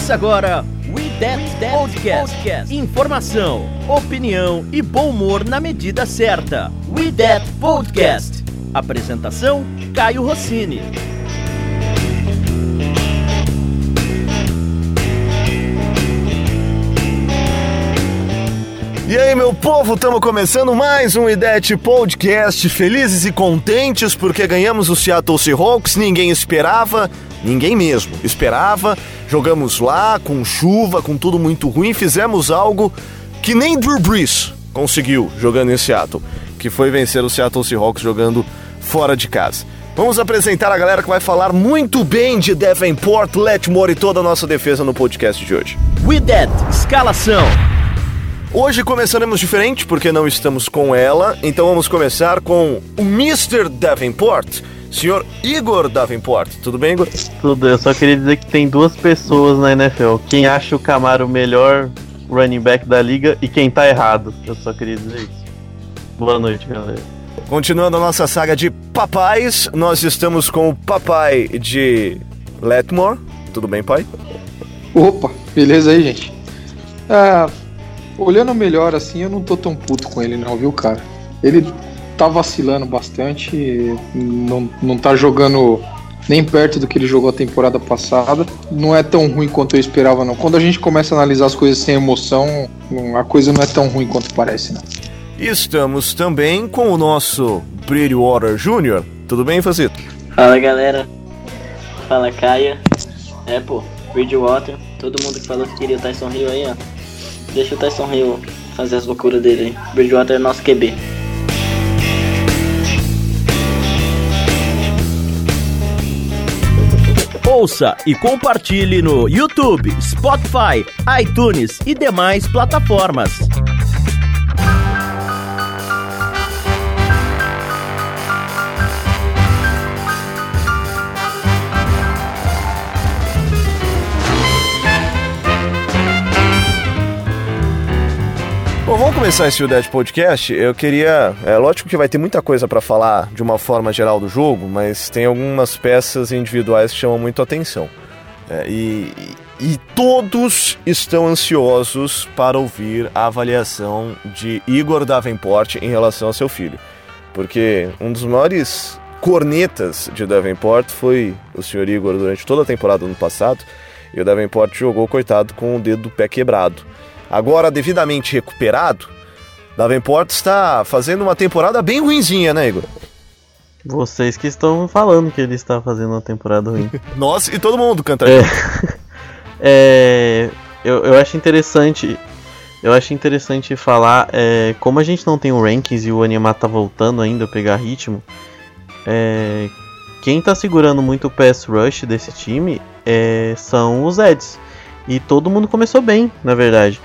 Começa agora We That, That Podcast. Podcast. Informação, opinião e bom humor na medida certa. We That Podcast. Apresentação: Caio Rossini. E aí, meu povo, estamos começando mais um IDET Podcast. Felizes e contentes porque ganhamos o Seattle Seahawks. Ninguém esperava, ninguém mesmo esperava. Jogamos lá com chuva, com tudo muito ruim. Fizemos algo que nem Drew Brees conseguiu jogando em Seattle, que foi vencer o Seattle Seahawks jogando fora de casa. Vamos apresentar a galera que vai falar muito bem de Davenport, Letmore e toda a nossa defesa no podcast de hoje. We That, escalação. Hoje começaremos diferente porque não estamos com ela, então vamos começar com o Mr. Davenport, senhor Igor Davenport. Tudo bem, Igor? Tudo, eu só queria dizer que tem duas pessoas na NFL. Quem acha o Camaro o melhor running back da liga e quem tá errado. Eu só queria dizer isso. Boa noite, galera. Continuando a nossa saga de papais, nós estamos com o papai de Letmore. Tudo bem, pai? Opa, beleza aí, gente? Ah, olhando melhor assim, eu não tô tão puto com ele não, viu, cara? Ele tá vacilando bastante, não, não tá jogando nem perto do que ele jogou a temporada passada. Não é tão ruim quanto eu esperava, não. Quando a gente começa a analisar as coisas sem emoção, a coisa não é tão ruim quanto parece, não. Estamos também com o nosso Bridgewater Jr. Tudo bem, Fazito? Fala, galera. Fala, Caia. É, pô, Bridgewater. Todo mundo que falou que queria o Tyson Hill aí, ó. Deixa o Tyson Hill fazer as loucuras dele aí. Bridgewater é nosso QB. Ouça e compartilhe no YouTube, Spotify, iTunes e demais plataformas. Bom, vamos começar esse UDET Podcast. Eu queria. É lógico que vai ter muita coisa para falar de uma forma geral do jogo, mas tem algumas peças individuais que chamam muito a atenção. É, e, e todos estão ansiosos para ouvir a avaliação de Igor Davenport em relação ao seu filho. Porque um dos maiores cornetas de Davenport foi o senhor Igor durante toda a temporada do ano passado. E o Davenport jogou, coitado, com o dedo do pé quebrado. Agora, devidamente recuperado, Davenport está fazendo uma temporada bem ruinzinha, né, Igor? Vocês que estão falando que ele está fazendo uma temporada ruim. Nós e todo mundo canta. É, é, eu, eu acho interessante. Eu acho interessante falar é, como a gente não tem o rankings e o Animar tá voltando ainda a pegar ritmo. É, quem tá segurando muito o pass rush desse time é, são os Eds. E todo mundo começou bem, na verdade.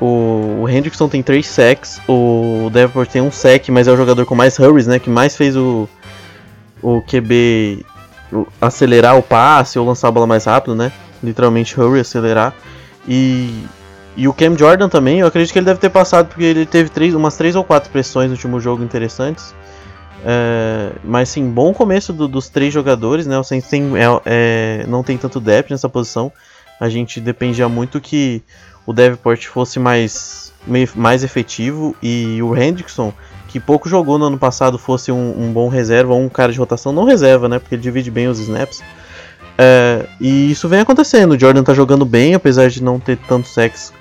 O, o Hendrickson tem 3 sacks, o Davenport tem um sack, mas é o jogador com mais hurries, né? Que mais fez o, o QB acelerar o passe ou lançar a bola mais rápido, né? Literalmente hurry, acelerar. E, e o Cam Jordan também, eu acredito que ele deve ter passado porque ele teve três, umas 3 ou 4 pressões no último jogo interessantes. É, mas sim, bom começo do, dos três jogadores, né? O Saints tem, é, é, não tem tanto depth nessa posição. A gente dependia muito que o Davenport fosse mais, mais efetivo e o Hendrickson, que pouco jogou no ano passado, fosse um, um bom reserva ou um cara de rotação, não reserva, né? Porque ele divide bem os snaps. É, e isso vem acontecendo. O Jordan tá jogando bem, apesar de não ter tanto sexo.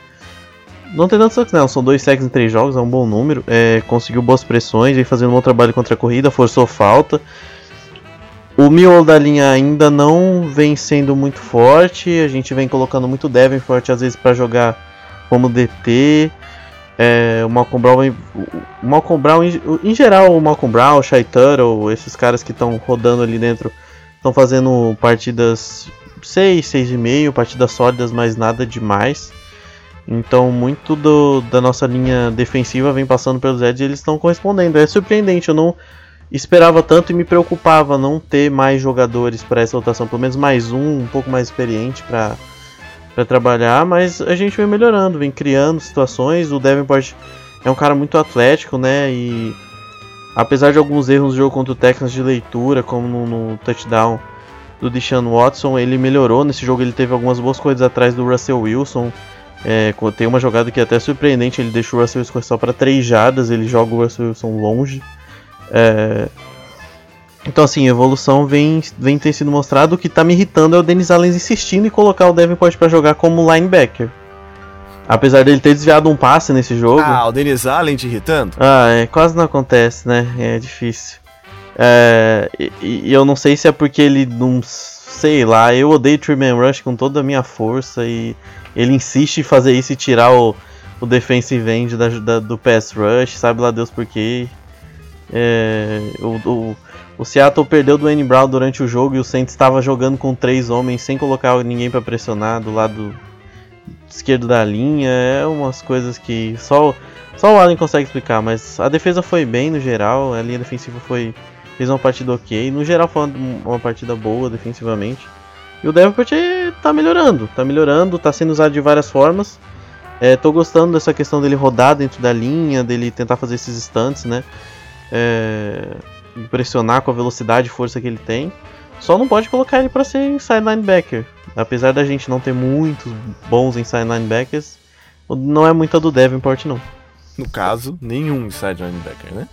Não ter tanto sexo, não. São dois sexos em três jogos, é um bom número. É, conseguiu boas pressões, vem fazendo um bom trabalho contra a corrida, forçou falta. O miolo da linha ainda não vem sendo muito forte. A gente vem colocando muito Devin forte às vezes para jogar como DT. É, o Malcolm Brown, o Malcolm Brown em, em geral, o Malcolm Brown, o Shai Tuttle, esses caras que estão rodando ali dentro, estão fazendo partidas 6, 6,5, partidas sólidas, mas nada demais. Então, muito do, da nossa linha defensiva vem passando pelos Eds e eles estão correspondendo. É surpreendente, eu não esperava tanto e me preocupava não ter mais jogadores para essa rotação, pelo menos mais um, um pouco mais experiente para para trabalhar, mas a gente vem melhorando, vem criando situações. O Davenport é um cara muito atlético, né? E apesar de alguns erros no jogo contra o Texans de leitura, como no, no touchdown, do Deshaun Watson, ele melhorou. Nesse jogo ele teve algumas boas coisas atrás do Russell Wilson. É, tem uma jogada que é até surpreendente, ele deixa o Russell Wilson só para 3 jardas, ele joga o Russell Wilson longe. É, então assim, a evolução vem, vem ter sido mostrado. O que tá me irritando é o Dennis Allen insistindo em colocar o Davenport para jogar como linebacker. Apesar dele ter desviado um passe nesse jogo. Ah, o Dennis Allen te irritando? Ah, é, quase não acontece, né? É difícil. É, e, e, eu não sei se é porque ele não. Sei lá, eu odeio Treeman Rush com toda a minha força e ele insiste em fazer isso e tirar o, o defensive end da, da, do pass rush, sabe lá Deus por quê. É, o, o, o, Seattle perdeu do N Brown durante o jogo e o Saints estava jogando com três homens sem colocar ninguém para pressionar do lado esquerdo da linha. É umas coisas que só, só o Allen consegue explicar, mas a defesa foi bem no geral, a linha defensiva foi fez uma partida ok. No geral foi uma partida boa defensivamente. E o Davenport tá melhorando, tá melhorando, tá sendo usado de várias formas. É, tô gostando dessa questão dele rodar dentro da linha, dele tentar fazer esses stunts, né? É, impressionar com a velocidade e força que ele tem. Só não pode colocar ele para ser inside linebacker. Apesar da gente não ter muitos bons inside linebackers, não é muita do Davenport não. No caso, nenhum inside linebacker, né?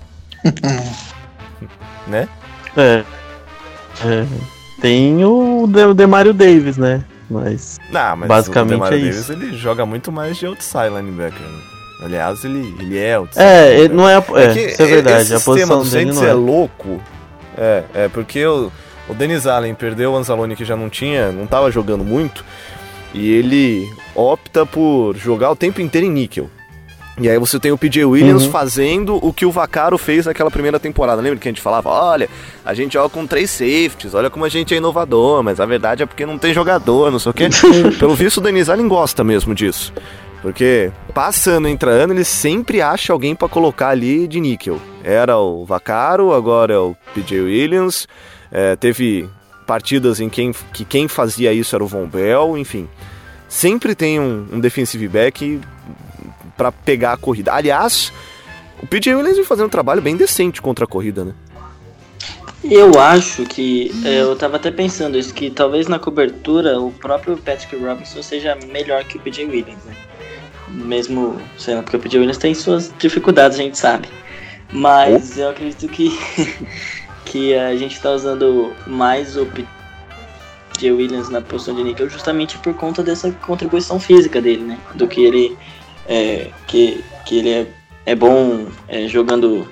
né? É. é. Tem o, De Demario Davis, né? Mas, não, mas basicamente o Demario é Davis, isso. ele joga muito mais de outside linebacker. Né? Aliás, ele, ele é outside. É, ele não é, é, é isso é verdade. a posição do dele não é. é louco. É, é porque o, o Denis Allen perdeu o Anzalone que já não tinha, não tava jogando muito. E ele opta por jogar o tempo inteiro em níquel. E aí você tem o PJ Williams uhum. fazendo o que o Vacaro fez naquela primeira temporada. Lembra que a gente falava, olha, a gente joga com três safeties, olha como a gente é inovador, mas a verdade é porque não tem jogador, não sei o quê. Pelo visto, o Denis Allen gosta mesmo disso. Porque passando, entrando, ele sempre acha alguém para colocar ali de níquel. Era o Vacaro, agora é o PJ Williams. É, teve partidas em quem, que quem fazia isso era o Von Bell, enfim. Sempre tem um, um defensive back para pegar a corrida. Aliás, o PJ Williams vem fazendo um trabalho bem decente contra a corrida, né? Eu acho que é, eu tava até pensando isso que talvez na cobertura o próprio Patrick Robinson seja melhor que o PJ Williams, né? Mesmo sendo porque o PJ Williams tem suas dificuldades, a gente sabe. Mas oh. eu acredito que que a gente tá usando mais o PJ Williams na posição de níquel justamente por conta dessa contribuição física dele, né? Do que ele é, que, que ele é, é bom é, jogando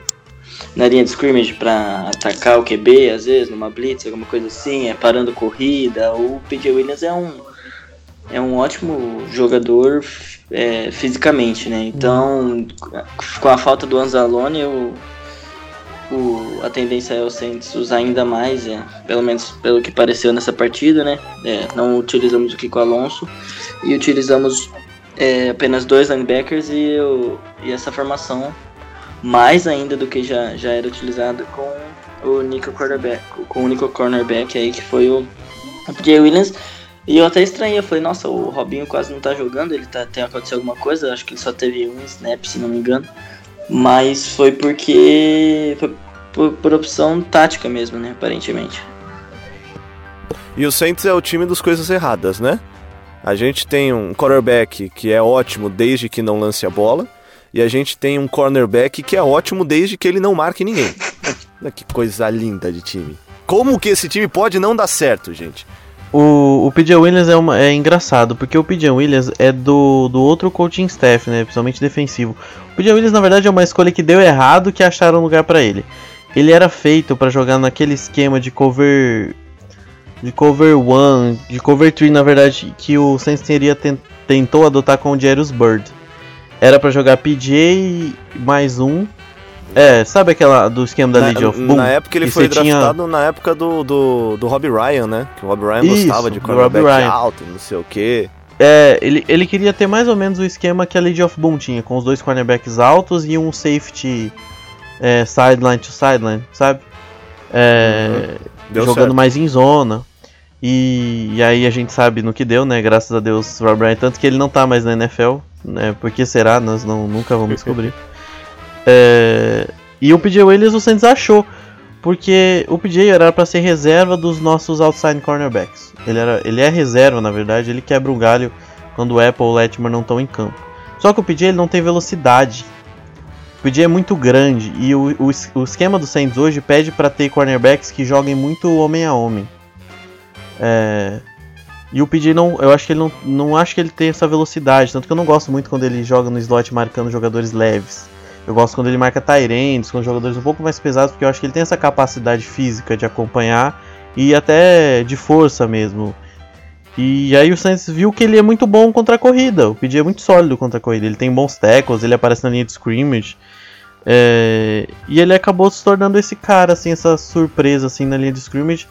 na linha de scrimmage para atacar o QB, às vezes, numa blitz, alguma coisa assim, é parando corrida. O PJ Williams é um, é um ótimo jogador é, fisicamente, né? Então, com a falta do Anzalone, o, o, a tendência é o Saints usar ainda mais, é, pelo menos pelo que pareceu nessa partida, né? É, não utilizamos o Kiko Alonso e utilizamos é, apenas dois linebackers e, o, e essa formação mais ainda do que já, já era utilizado com o Nico cornerback, com o Nico cornerback aí que foi o Jay Williams. E eu até estranhei, eu falei, nossa, o Robinho quase não tá jogando, ele tá, tem acontecido alguma coisa, acho que ele só teve um snap, se não me engano. Mas foi porque. Foi por, por opção tática mesmo, né? Aparentemente. E o Saints é o time das coisas erradas, né? A gente tem um quarterback que é ótimo desde que não lance a bola. E a gente tem um cornerback que é ótimo desde que ele não marque ninguém. que coisa linda de time. Como que esse time pode não dar certo, gente? O, o PJ Williams é, uma, é engraçado, porque o PJ Williams é do, do outro coaching staff, né? Principalmente defensivo. O PJ Williams, na verdade, é uma escolha que deu errado que acharam lugar para ele. Ele era feito para jogar naquele esquema de cover de cover 1, de cover 3, na verdade, que o Saints teria tentou adotar com o Jairus Bird. Era para jogar PJ mais um. É, sabe aquela do esquema da Legion of Boom? Na época ele foi draftado tinha... na época do, do, do Robbie Ryan, né? Que o Robbie Ryan Isso, gostava de cornerback alto, não sei o que. É, ele, ele queria ter mais ou menos o esquema que a Legion of Boom tinha, com os dois cornerbacks altos e um safety é, sideline to sideline, sabe? É, uhum. jogando certo. mais em zona. E, e, aí a gente sabe no que deu, né? Graças a Deus, Rob Ryan, tanto que ele não tá mais na NFL, né? Por que será? Nós não, nunca vamos descobrir. é, e o PJ Williams o Saints achou. porque o PJ era para ser reserva dos nossos outside cornerbacks. Ele, era, ele é reserva, na verdade, ele quebra o galho quando o Apple ou o Latimer não estão em campo. Só que o PJ ele não tem velocidade. O PJ é muito grande e o, o, o esquema do Saints hoje pede para ter cornerbacks que joguem muito homem a homem. É, e o PJ não, eu acho que ele não, não acho que ele tem essa velocidade, tanto que eu não gosto muito quando ele joga no slot marcando jogadores leves. Eu gosto quando ele marca Tyrands, com jogadores um pouco mais pesados, porque eu acho que ele tem essa capacidade física de acompanhar e até de força mesmo. E aí o Saints viu que ele é muito bom contra a corrida. O PJ é muito sólido contra a corrida. Ele tem bons tackles, ele aparece na linha de scrimmage. É... E ele acabou se tornando esse cara, assim, essa surpresa assim na linha de scrimmage.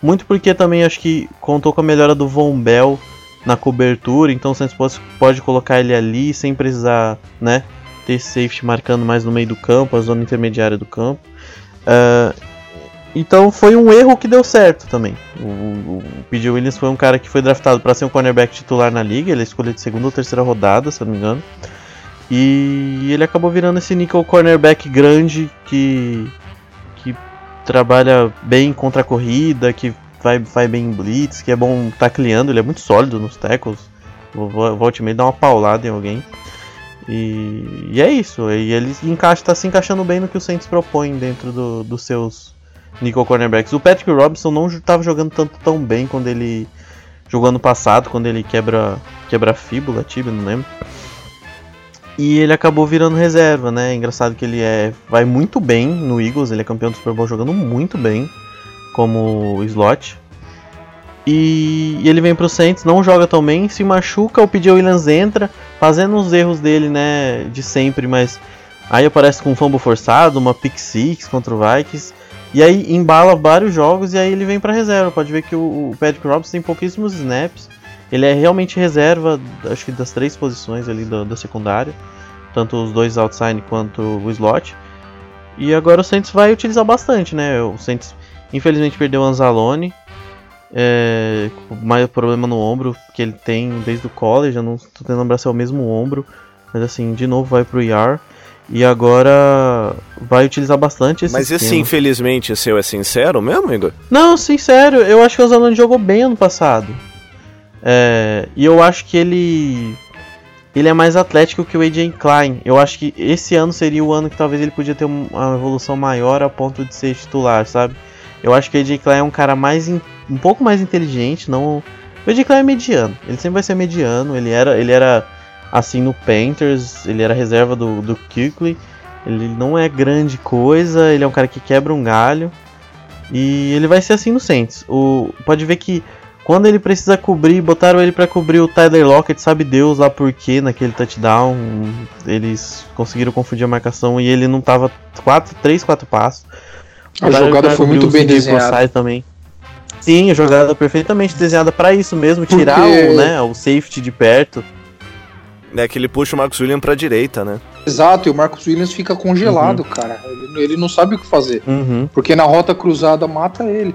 Muito porque também acho que contou com a melhora do Von Bell na cobertura. Então o pode, pode colocar ele ali sem precisar, né? Ter safety marcando mais no meio do campo, a zona intermediária do campo. Uh, então foi um erro que deu certo também. O, o, o PJ Williams foi um cara que foi draftado para ser um cornerback titular na liga. Ele é escolheu de segunda ou terceira rodada, se não me engano. E ele acabou virando esse nickel cornerback grande que, que trabalha bem contra a corrida, que vai, vai bem em blitz, que é bom tacleando. Ele é muito sólido nos tackles. Volte meio dar uma paulada em alguém. E, e, é isso. E ele encaixa, tá se encaixando bem no que o Saints propõe dentro do, dos seus nickel cornerbacks. O Patrick Robinson não estava jogando tanto tão bem quando ele jogou ano passado, quando ele quebra quebra fíbula, tibia, não lembro. E ele acabou virando reserva, né? Engraçado que ele é vai muito bem no Eagles, ele é campeão do Super Bowl jogando muito bem como slot. E, ele vem pro Saints, não joga tão bem, se machuca, o PJ Williams entra, fazendo os erros dele, né, de sempre, mas aí aparece com um fumble forçado, uma pick six contra o Vikings. E aí embala vários jogos e aí ele vem para reserva. Pode ver que o, Patrick Robinson tem pouquíssimos snaps. Ele é realmente reserva, acho que das três posições ali da, da secundária. Tanto os dois outside quanto o slot. E agora o Saints vai utilizar bastante, né? O Saints infelizmente perdeu o Anzalone. É, mais problema no ombro que ele tem desde o college. Eu não estou tentando lembrar se é o mesmo ombro. Mas assim, de novo vai pro IR. E agora vai utilizar bastante esse Mas esquema. esse, infelizmente, seu é sincero mesmo, Igor? Não, sincero, eu acho que o Zalone jogou bem ano passado. É, e eu acho que ele. Ele é mais atlético que o AJ Klein. Eu acho que esse ano seria o ano que talvez ele podia ter uma evolução maior a ponto de ser titular, sabe? Eu acho que o AJ Klein é um cara mais in, um pouco mais inteligente, não. O AJ Klein é mediano. Ele sempre vai ser mediano. Ele era, ele era assim no Panthers, ele era reserva do, do. Ele não é grande coisa, ele é um cara que quebra um galho. E ele vai ser assim no Saints. O, pode ver que quando ele precisa cobrir, botaram ele para cobrir o Tyler Lockett, sabe Deus lá por quê naquele touchdown. Eles conseguiram confundir a marcação e ele não tava 4, 3, 4 passos. A jogada foi muito bem desenhada. também. Sim, a jogada perfeitamente desenhada para isso mesmo, tirar Porque... o, né, o safety de perto. É que ele puxa o Marcos Williams pra direita, né? Exato, e o Marcos Williams fica congelado, uhum. cara. Ele, ele, não sabe o que fazer. Uhum. Porque na rota cruzada mata ele.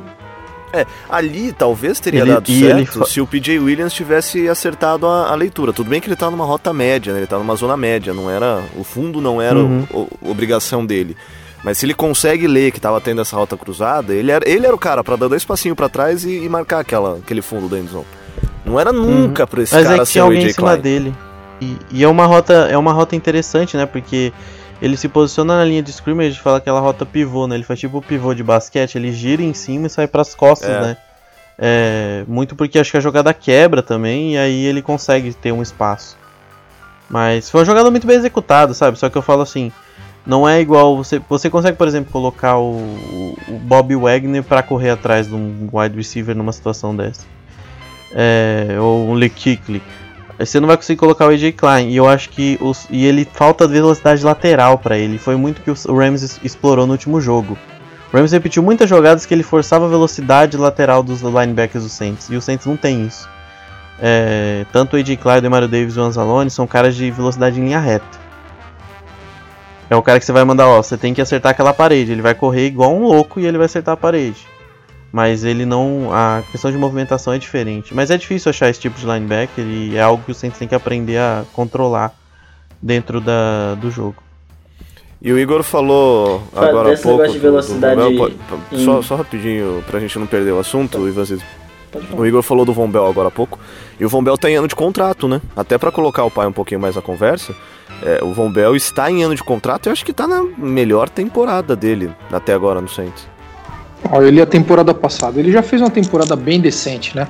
É, ali talvez teria ele, dado certo ele... se o PJ Williams tivesse acertado a, a, leitura. Tudo bem que ele tá numa rota média, né? Ele tá numa zona média, não era. O fundo não era uhum. o, o, obrigação dele. Mas se ele consegue ler que tava tendo essa rota cruzada, ele era, ele era o cara para dar dois passinhos para trás e, e, marcar aquela, aquele fundo da endzone. Não era nunca uhum. pra esse Mas cara é que ser o AJ em cima Klein. dele. E, e, é uma rota é uma rota interessante, né? Porque ele se posiciona na linha de scrimmage, fala aquela rota pivô, né? Ele faz tipo o pivô de basquete, ele gira em cima e sai para as costas, é. né? É, muito porque acho que a jogada quebra também e aí ele consegue ter um espaço. Mas foi uma jogada muito bem executada, sabe? Só que eu falo assim, não é igual você você consegue, por exemplo, colocar o, o Bob Wagner para correr atrás de um wide receiver numa situação dessa. É, ou um Lee Kickley você não vai conseguir colocar o AJ Klein. E eu acho que os, e ele falta velocidade lateral para ele. Foi muito que o Rams explorou no último jogo. O Rams repetiu muitas jogadas que ele forçava a velocidade lateral dos linebackers do Saints. E o Saints não tem isso. É, tanto o AJ Klein, o Mario Davis e o Anzalone são caras de velocidade em linha reta. É o cara que você vai mandar, ó, você tem que acertar aquela parede. Ele vai correr igual um louco e ele vai acertar a parede. Mas ele não. A questão de movimentação é diferente. Mas é difícil achar esse tipo de linebacker e é algo que o Saints tem que aprender a controlar dentro da, do jogo. E o Igor falou agora há desse pouco. negócio de do- do velocidade Bell, pode- em- só, só rapidinho, pra gente não perder o assunto, e vocês Pode falar. O Igor falou do Von Bell agora há pouco. E o Von Bell tá em ano de contrato, né? Até pra colocar o pai um pouquinho mais na conversa. é, o Von Bell está em ano de contrato e eu acho que tá na melhor temporada dele até agora no Saints. Ó, ele a temporada passada, ele já fez uma temporada bem decente, né?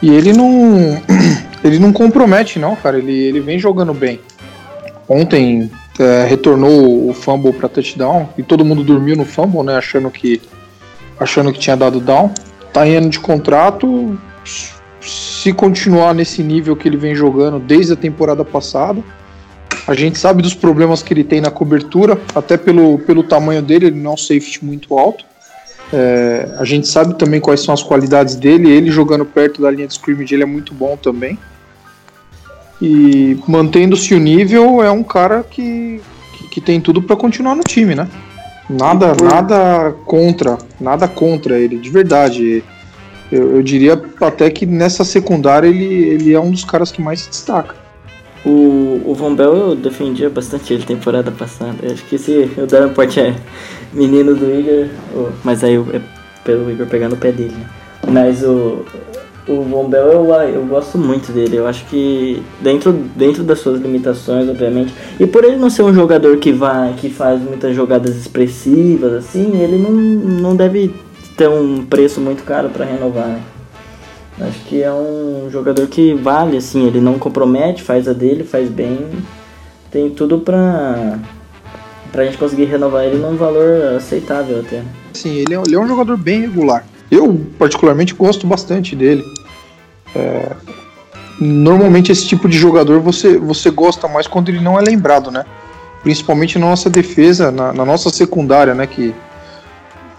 E ele não ele não compromete não, cara, ele, ele vem jogando bem. Ontem é, retornou o fumble para touchdown e todo mundo dormiu no fumble, né, achando que achando que tinha dado down. Tá em ano de contrato, se continuar nesse nível que ele vem jogando desde a temporada passada, a gente sabe dos problemas que ele tem na cobertura, até pelo, pelo tamanho dele, ele não é um safety muito alto. É, a gente sabe também quais são as qualidades dele. Ele jogando perto da linha de scrimmage, ele é muito bom também. E mantendo-se o nível, é um cara que, que, que tem tudo para continuar no time, né? Nada, nada contra, nada contra ele, de verdade. Eu, eu diria até que nessa secundária ele, ele é um dos caras que mais se destaca. O, o Von Bell eu defendia bastante ele temporada passada. Eu acho que se o Davenport é menino do Igor, mas aí é pelo Igor pegar no pé dele, né? Mas o, o Von Bell eu, eu gosto muito dele. Eu acho que dentro, dentro das suas limitações, obviamente, e por ele não ser um jogador que vai, que faz muitas jogadas expressivas, assim, ele não, não deve ter um preço muito caro para renovar. né? Acho que é um jogador que vale, assim, ele não compromete, faz a dele, faz bem. Tem tudo pra, pra gente conseguir renovar ele num valor aceitável até. Assim, ele é, ele é um jogador bem regular. Eu, particularmente, gosto bastante dele. É, normalmente, esse tipo de jogador você, você gosta mais quando ele não é lembrado, né? Principalmente na nossa defesa, na, na nossa secundária, né? Que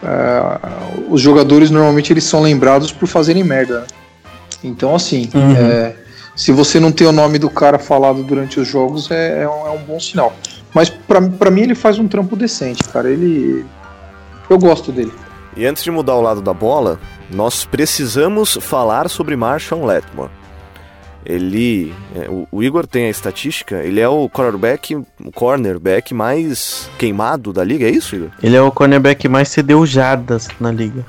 é, os jogadores normalmente eles são lembrados por fazerem merda. né? Então, assim, é, se você não tem o nome do cara falado durante os jogos, é, é um, é um bom sinal. Mas pra mim ele faz um trampo decente, cara. Ele. Eu gosto dele. E antes de mudar o lado da bola, nós precisamos falar sobre Marshall Letmore. Ele, é, o, o Igor tem a estatística, ele é o quarterback, o cornerback mais queimado da liga, é isso, Igor? Ele é o cornerback que mais cedeu jardas na liga.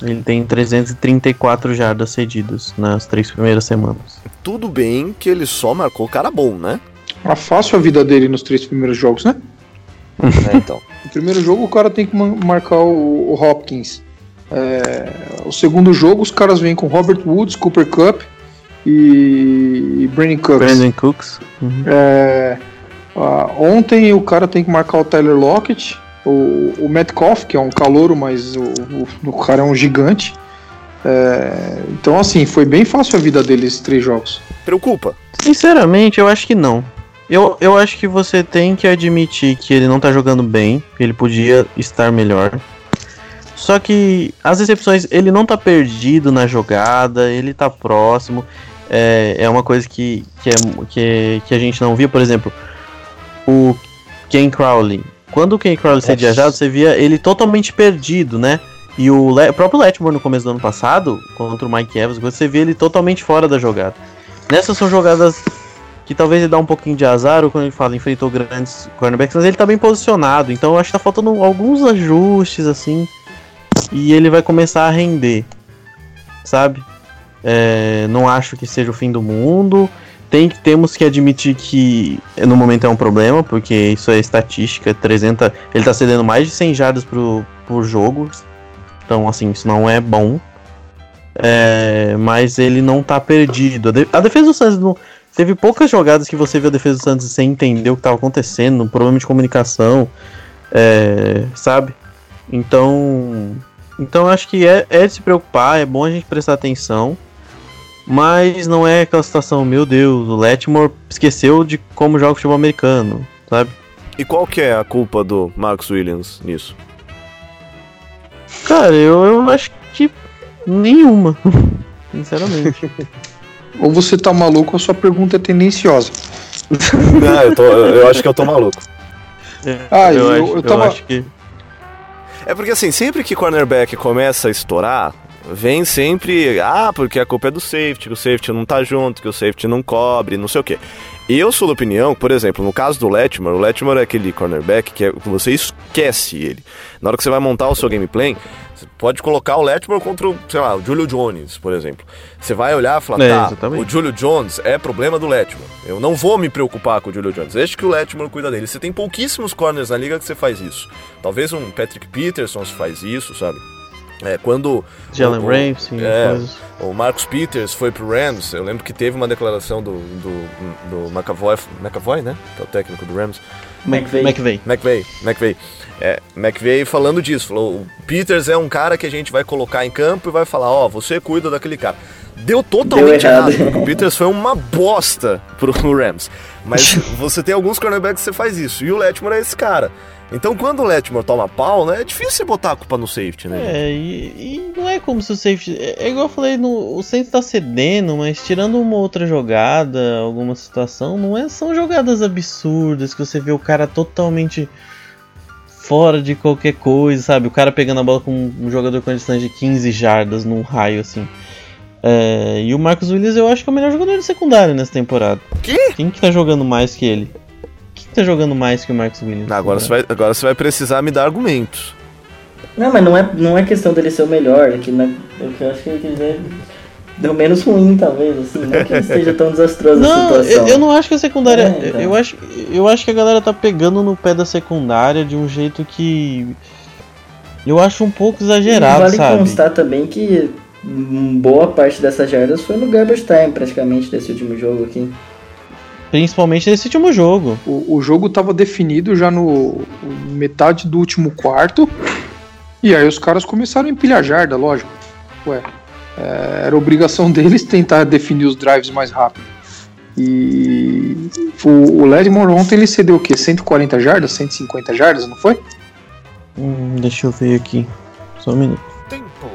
Ele tem 334 jardas cedidas nas três primeiras semanas. Tudo bem que ele só marcou cara bom, né? Tá fácil a vida dele nos três primeiros jogos, né? É, então. No primeiro jogo o cara tem que marcar o, o Hopkins. É, o segundo jogo os caras vêm com Robert Woods, Cooper Cup e, e Brandon Cooks. Brandon Cooks. Uhum. É, ah, ontem o cara tem que marcar o Tyler Lockett, o, o Metcalf, que é um calouro, mas o, o, o cara é um gigante. É, então, assim, foi bem fácil a vida dele esses três jogos. Preocupa. Sinceramente, eu acho que não. Eu, eu acho que você tem que admitir que ele não tá jogando bem, que ele podia estar melhor. Só que as recepções, ele não tá perdido na jogada, ele tá próximo. É, é uma coisa que, que, é, que, que a gente não via, por exemplo, o Ken Crowley. Quando o Ken Crowley cedia Nossa. jado, você via ele totalmente perdido, né? E o, Le- o próprio Letmore no começo do ano passado, contra o Mike Evans, você via ele totalmente fora da jogada. Nessas são jogadas que talvez ele dá um pouquinho de azar, ou quando ele fala enfrentou grandes cornerbacks, mas ele tá bem posicionado, então eu acho que tá faltando alguns ajustes, assim, e ele vai começar a render, sabe? É, não acho que seja o fim do mundo, tem temos que admitir que no momento é um problema, porque isso é estatística, 300, ele tá cedendo mais de 100 jardas pro, por jogo, então assim, isso não é bom. É, mas ele não tá perdido. A, de- a defesa do Santos não, teve poucas jogadas que você viu a defesa do Santos sem entender o que tava acontecendo, problema de comunicação, é, sabe? Então, então eu acho que é, é de se preocupar, é bom a gente prestar atenção, mas não é aquela situação, meu Deus, o Letmore esqueceu de como joga o futebol americano, sabe? E qual que é a culpa do Marcus Williams nisso? Cara, eu, eu acho que nenhuma, sinceramente. Ou você tá maluco ou a sua pergunta é tendenciosa. Ah, eu, tô, eu acho que eu tô maluco. Ah, eu, eu- acho, eu tava- eu acho que É porque assim, sempre que cornerback começa a estourar, vem sempre, ah, porque a culpa é do safety, que o safety não tá junto, que o safety não cobre, não sei o quê. Eu sou da opinião, por exemplo, no caso do Letmore, o Letmore é aquele cornerback que, é, que você esquece ele. Na hora que você vai montar o seu gameplay, você pode colocar o Letmore contra, o, sei lá, o Julio Jones, por exemplo. Você vai olhar e falar, É, tá, exatamente. o Julio Jones é problema do Letmore. Eu não vou me preocupar com o Julio Jones, desde que o Letmore cuida dele. Você tem pouquíssimos corners na liga que você faz isso. Talvez um Patrick Peterson faz isso, sabe? É, quando Jalen Ramsey, é, o Marcus Peters foi pro Rams, eu lembro que teve uma declaração do, do, do McAvoy, McAvoy, né? Que é o técnico do Rams. McVay. McVay. McVay, McVay. É, McVay falando disso, falou, o Peters é um cara que a gente vai colocar em campo e vai falar, ó, você cuida daquele cara. Deu totalmente Deu errado. errado, o Peters foi uma bosta pro Rams. Mas você tem alguns cornerbacks que você faz isso, e o Letmore é esse cara. Então quando o Letmore toma pau, né, é difícil você botar a culpa no safety, né? É, e, e não é como se o safety. É, é igual eu falei, no, o Saints tá cedendo, mas tirando uma outra jogada, alguma situação, não é, são jogadas absurdas que você vê o cara totalmente fora de qualquer coisa, sabe? O cara pegando a bola com um jogador com a distância de 15 jardas num raio assim. É, e o Marcos Williams eu acho que é o melhor jogador de secundário nessa temporada. Quê? Quem que tá jogando mais que ele? Que tá jogando mais que o Marcos Williams? Agora você, vai, agora você vai precisar me dar argumentos. Não, mas não é, não é questão dele ser o melhor, é que, na, é que eu acho que ele quer dizer deu menos ruim, talvez, assim, não que ele esteja tão desastroso a Não, situação. eu, eu não acho que a secundária. É, então. eu, acho, eu acho que a galera tá pegando no pé da secundária de um jeito que. Eu acho um pouco exagerado, vale sabe? constar também que hum, boa parte dessas jardas foi no garbage time, praticamente, desse último jogo aqui. Principalmente nesse último jogo. O, o jogo tava definido já no metade do último quarto. E aí os caras começaram a empilhar jarda, lógico. Ué, é, era obrigação deles tentar definir os drives mais rápido. E o, o Ledmore ontem ele cedeu o quê? 140 jardas, 150 jardas, não foi? Hum, deixa eu ver aqui. Só um minuto. Tempo.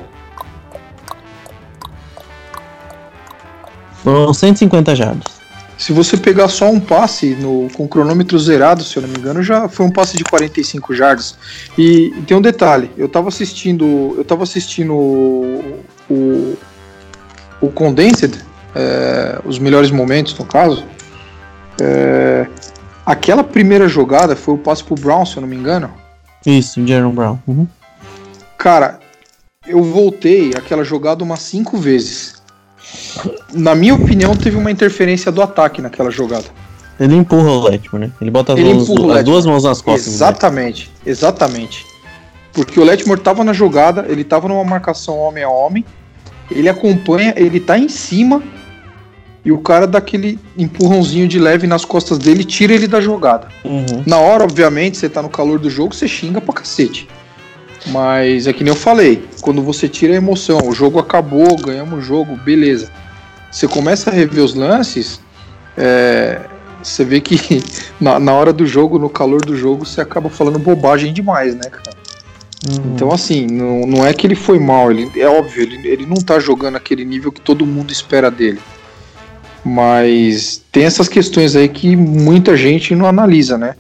Foram 150 jardas. Se você pegar só um passe no, com o cronômetro zerado, se eu não me engano, já foi um passe de 45 jardas. E, e tem um detalhe, eu tava assistindo. Eu tava assistindo o, o, o Condensed, é, os melhores momentos no caso. É, aquela primeira jogada foi o passe pro Brown, se eu não me engano. Isso, Jaron Brown. Uhum. Cara, eu voltei aquela jogada umas cinco vezes. Na minha opinião, teve uma interferência do ataque naquela jogada. Ele empurra o Letmore, né? Ele bota as, Ele o as duas mãos nas costas. Exatamente, exatamente. Porque o Letmore tava na jogada, ele tava numa marcação homem a homem, ele acompanha, ele tá em cima e o cara dá aquele empurrãozinho de leve nas costas dele e tira ele da jogada. Uhum. Na hora, obviamente, você tá no calor do jogo, você xinga pra cacete. Mas é que nem eu falei, quando você tira a emoção, o jogo acabou, ganhamos o jogo, beleza. Você começa a rever os lances, é, você vê que na, na hora do jogo, no calor do jogo, você acaba falando bobagem demais, né, cara? Uhum. Então, assim, não, não é que ele foi mal, ele, é óbvio, ele, ele não tá jogando aquele nível que todo mundo espera dele. Mas tem essas questões aí que muita gente não analisa, né?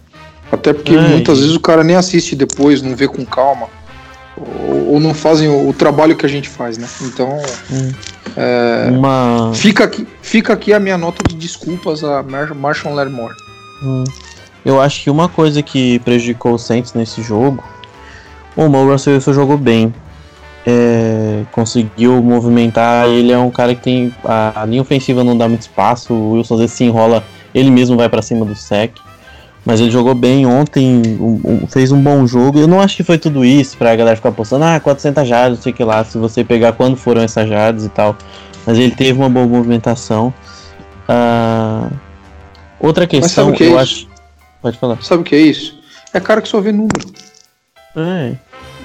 Até porque É, muitas vezes o cara nem assiste depois, não vê com calma. Ou, ou não fazem o, o trabalho que a gente faz, né? Então, Hum. é, Uma. fica, aqui, fica aqui a minha nota de desculpas a Mar Marshall Lattimore. Hum. Eu acho que uma coisa que prejudicou o Saints nesse jogo, o Mo Russell Wilson jogou bem. É, conseguiu movimentar, ele é um cara que tem. A, a linha ofensiva não dá muito espaço, o Wilson às vezes se enrola, ele mesmo vai pra cima do sec. Mas ele jogou bem ontem, um- um- fez um bom jogo. Eu não acho que foi tudo isso pra galera ficar postando, ah, 400 jardas, não sei o que lá, se você pegar quando foram essas jardas e tal. Mas ele teve uma boa movimentação. Ah, outra questão, que é eu isso? acho. Pode falar. Sabe o que é isso? É cara que só vê número. É.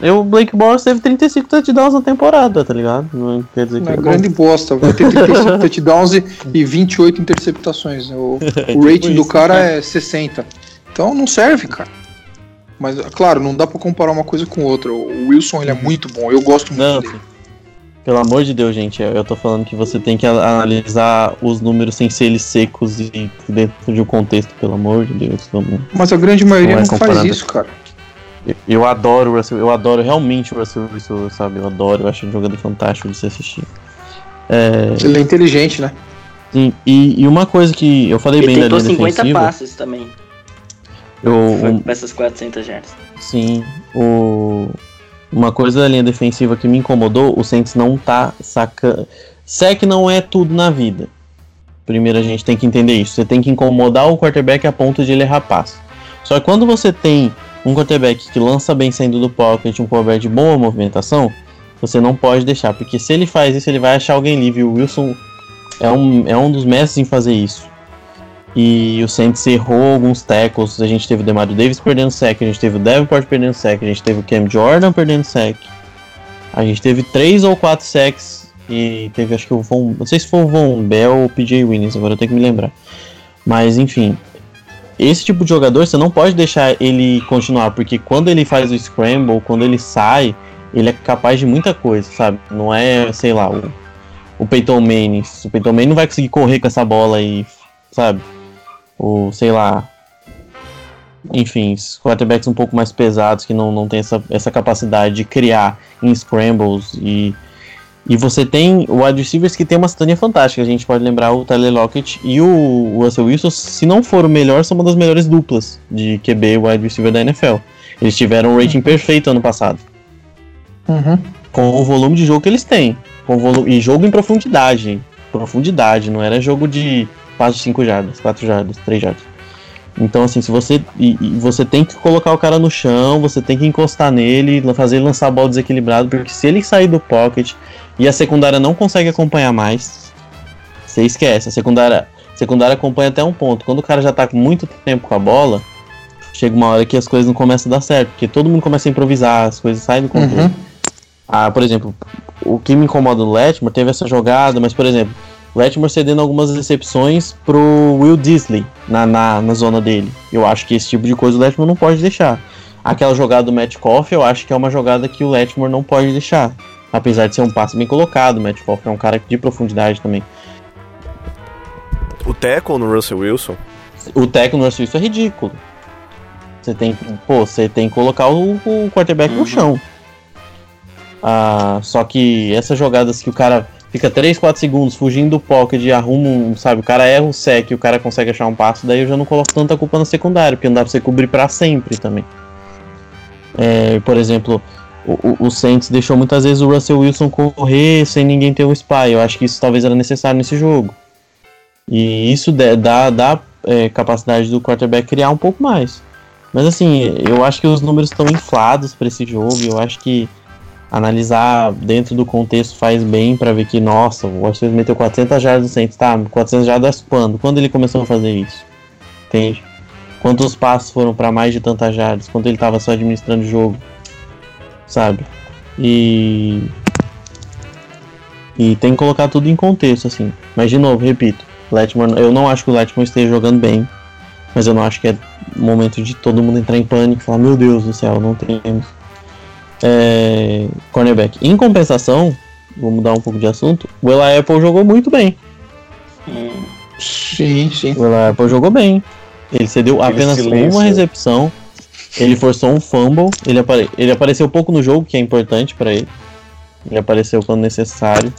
Eu, o Blake Bortles teve 35 touchdowns na temporada, tá ligado? Não quer dizer que Uma é bom. grande bosta. Vai ter 35 touchdowns e, e 28 interceptações. O, o rating do isso, cara cara. é 60. Então não serve, cara. Mas, claro, não dá pra comparar uma coisa com outra. O Wilson ele é muito bom. Eu gosto muito Não, dele. pelo amor de Deus, gente, eu tô falando que você tem que a- analisar os números sem ser eles secos e dentro de um contexto, pelo amor de Deus. Vamos. Mas a grande maioria Não é não, faz isso, cara. Eu, eu adoro o Russell, eu adoro realmente o Russell Wilson, sabe? Eu adoro, eu acho um jogador fantástico de se assistir. É... Ele é inteligente, né? Sim, e, e uma coisa que eu falei Ele bem da tentou linha 50 defensiva... passes também. Eu, Foi pra essas 400 jardas. Sim, o... uma coisa da linha defensiva que me incomodou, o Saints não tá sacando. Sec não é tudo na vida. Primeiro a gente tem que entender isso. Você tem que incomodar o quarterback a ponto de ele errar passe. Só que quando você tem um quarterback que lança bem saindo do pocket, um quarterback de boa movimentação, você não pode deixar, porque se ele faz isso, ele vai achar alguém livre. O Wilson é um, é um dos mestres em fazer isso. E o Saints errou alguns tackles. A gente teve o Demario Davis perdendo sec, a gente teve o Davenport perdendo sec, a gente teve o Cam Jordan perdendo sec. A gente teve três ou quatro sacks e teve acho que o Von, não sei se foi o Von Bell ou o PJ Williams, agora eu tenho que me lembrar. Mas enfim, esse tipo de jogador você não pode deixar ele continuar, porque quando ele faz o scramble, quando ele sai, ele é capaz de muita coisa, sabe? Não é, sei lá, o, o Peyton Manning. O Peyton Manning não vai conseguir correr com essa bola e, sabe? Ou sei lá. Enfim, quarterbacks um pouco mais pesados que não, não tem essa, essa capacidade de criar em scrambles e. E você tem o wide receivers que tem uma cidadania fantástica. A gente pode lembrar o Tyler Lockett e o Russell Wilson, se não for o melhor, são uma das melhores duplas de QB e wide receiver da NFL. Eles tiveram um rating perfeito ano passado. Uhum. Com o volume de jogo que eles têm. Com o volume, e jogo em profundidade. Profundidade, não era jogo de de 5 jardas, 4 jardas, 3 jardas. Então, assim, se você. E, e você tem que colocar o cara no chão, você tem que encostar nele, fazer ele lançar a bola desequilibrado, porque se ele sair do pocket e a secundária não consegue acompanhar mais, você esquece. A secundária, a secundária acompanha até um ponto. Quando o cara já tá com muito tempo com a bola, chega uma hora que as coisas não começam a dar certo, porque todo mundo começa a improvisar, as coisas saem do controle. Uhum. Ah, por exemplo, o que me incomoda no Letmore teve essa jogada, mas por exemplo, Letmore cedendo algumas recepções pro Will Disley na, na, na zona dele. Eu acho que esse tipo de coisa o Letmore não pode deixar. Aquela jogada do Matt Coffey, eu acho que é uma jogada que o Letmore não pode deixar. Apesar de ser um passe bem colocado, o Matt Coffey é um cara de profundidade também. O tackle no Russell Wilson, O técnico no Russell Wilson é ridículo. Você tem, que- pô, você tem que colocar o, o quarterback no chão. Ah, só que essas jogadas que o cara fica 3, 4 segundos fugindo do pocket arruma um, sabe, o cara erra um sec e o cara consegue achar um passo, daí eu já não coloco tanta culpa na secundária, porque não dá pra você cobrir pra sempre também. É, por exemplo, o, o, o Saints deixou muitas vezes o Russell Wilson correr sem ninguém ter um spy. Eu acho que isso talvez era necessário nesse jogo. E isso dá, dá, dá é, capacidade do quarterback criar um pouco mais. Mas assim, eu acho que os números estão inflados para esse jogo. Eu acho que analisar dentro do contexto faz bem para ver que, nossa, o Russell meteu 400 jardas no Saints. Tá, 400 jardas quando? Quando ele começou a fazer isso? Entende? Quantos passos foram para mais de tantas jardas? Quando ele tava só administrando o jogo? Sabe? E. E tem que colocar tudo em contexto, assim. Mas, de novo, repito, Letmore, eu não acho que o Letmore esteja jogando bem. Mas eu não acho que é momento de todo mundo entrar em pânico e falar: Meu Deus do céu, não temos. É, cornerback. Em compensação, vou mudar um pouco de assunto. O Eli Apple jogou muito bem. Sim, sim. O Eli Apple jogou bem. Ele cedeu apenas silêncio. uma recepção. Ele forçou um fumble. Ele, apare... ele apareceu pouco no jogo, que é importante pra ele. Ele apareceu quando necessário.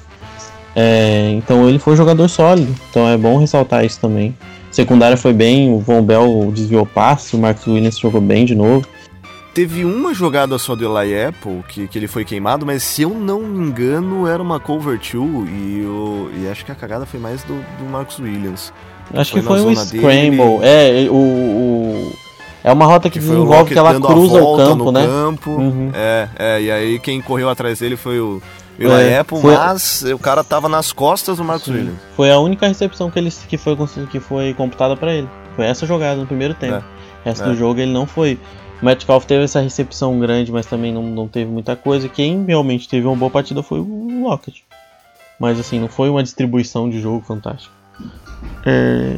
É, então ele foi um jogador sólido. Então é bom ressaltar isso também. Secundária foi bem, o Von Bell desviou passe, o Marcus Williams jogou bem de novo. Teve uma jogada só do Eli Apple que, que ele foi queimado, mas se eu não me engano era uma cover 2 e, o, e acho que a cagada foi mais do, do Marcus Williams. Acho Foi que foi um scramble. dele. É, o, o- É uma rota que, Que desenvolve que ela cruza o campo, né? campo. Uhum. É, é, e aí quem correu atrás dele foi o Eli É, Apple, foi- mas o cara tava nas costas do Marcus Sim. Williams. Foi a única recepção que, ele, que, foi, que foi computada pra ele. Foi essa jogada no primeiro tempo. O resto É. do jogo ele não foi. O Metcalf teve essa recepção grande, mas também não, não teve muita coisa. Quem realmente teve uma boa partida foi o Lockett. Mas assim, não foi uma distribuição de jogo fantástica. É,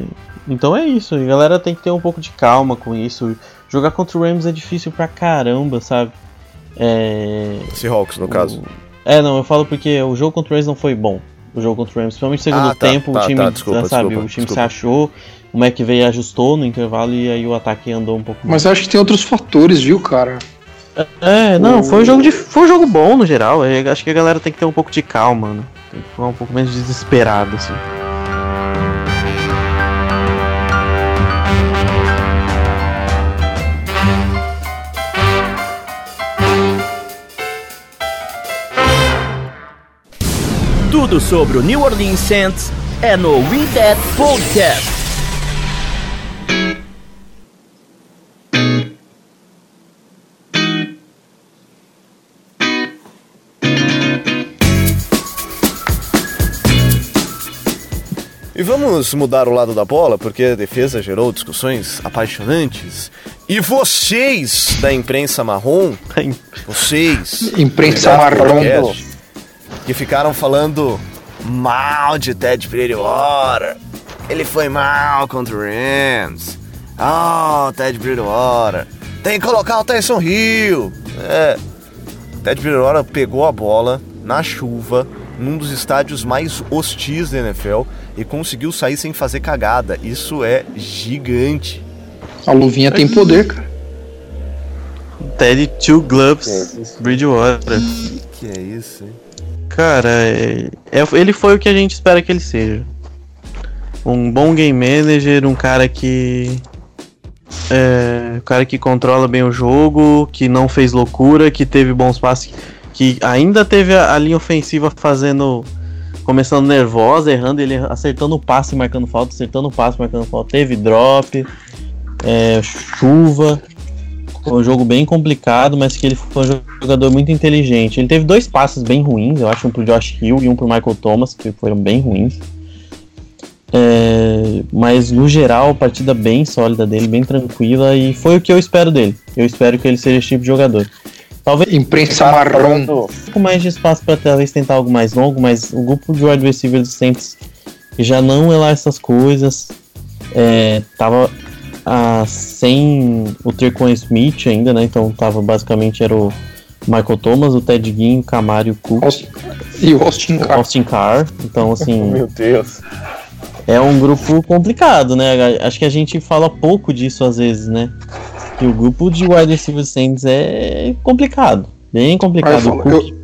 Então é isso. A galera tem que ter um pouco de calma com isso. Jogar contra o Rams é difícil pra caramba, sabe? É... Seahawks, no caso. É, não, eu falo porque o jogo contra o Rams não foi bom. O jogo contra o Rams, principalmente no segundo Ah, tá, tempo, tá, o time, tá, desculpa, sabe, desculpa, o time se desculpa. achou, o McVeigh ajustou no intervalo e aí o ataque andou um pouco mais. Mas eu acho que tem outros fatores, viu, cara? É, não, foi um jogo de. Foi um jogo bom no geral. Eu acho que a galera tem que ter um pouco de calma, né? Tem que ficar um pouco menos desesperado, assim. Tudo sobre o New Orleans Saints é no We That Podcast. E vamos mudar o lado da bola, porque a defesa gerou discussões apaixonantes. E vocês da imprensa marrom, vocês, Imprensa marrom. podcast, que ficaram falando mal de Ted Bridgewater. Ele foi mal contra o Rams. Ah, Ted Bridgewater. Tem que colocar o Tyson Hill. É. Ted Bridgewater pegou a bola na chuva, num dos estádios mais hostis da NFL e conseguiu sair sem fazer cagada. Isso é gigante. A luvinha tem poder, cara. Teddy Two Gloves Bridgewater. Que é isso, hein? Cara, é- é- ele foi o que a gente espera que ele seja. Um bom game manager, um cara que. É, um cara que controla bem o jogo, que não fez loucura, que teve bons passes, que ainda teve a, a linha ofensiva fazendo. Começando nervosa, errando, ele acertando o passe, marcando falta, acertando o passe, marcando falta. Teve drop, é, chuva. Foi um jogo bem complicado, mas que ele foi um jogador muito inteligente. Ele teve dois passes bem ruins, eu acho, um pro Josh Hill e um pro Michael Thomas, que foram bem ruins. É, mas no geral, partida bem sólida dele, bem tranquila, e foi o que eu espero dele. Eu espero que ele seja esse tipo de jogador. Talvez Imprensa marrom. um pouco mais de espaço para talvez tentar algo mais longo, mas o grupo de wide receivers do Saints já não é lá essas coisas. É, tava ah, sem o Trequan Smith ainda, né? Então tava basicamente era o Michael Thomas, o Ted Ginn, o Camaro e o Cook, Aust- E o Austin Carr. Austin Carr. Então assim, Meu Deus. é um grupo complicado, né? Acho que a gente fala pouco disso às vezes, né? Que o grupo de wide receivers Saints é complicado, bem Ah, eu, complicado. O falo, eu,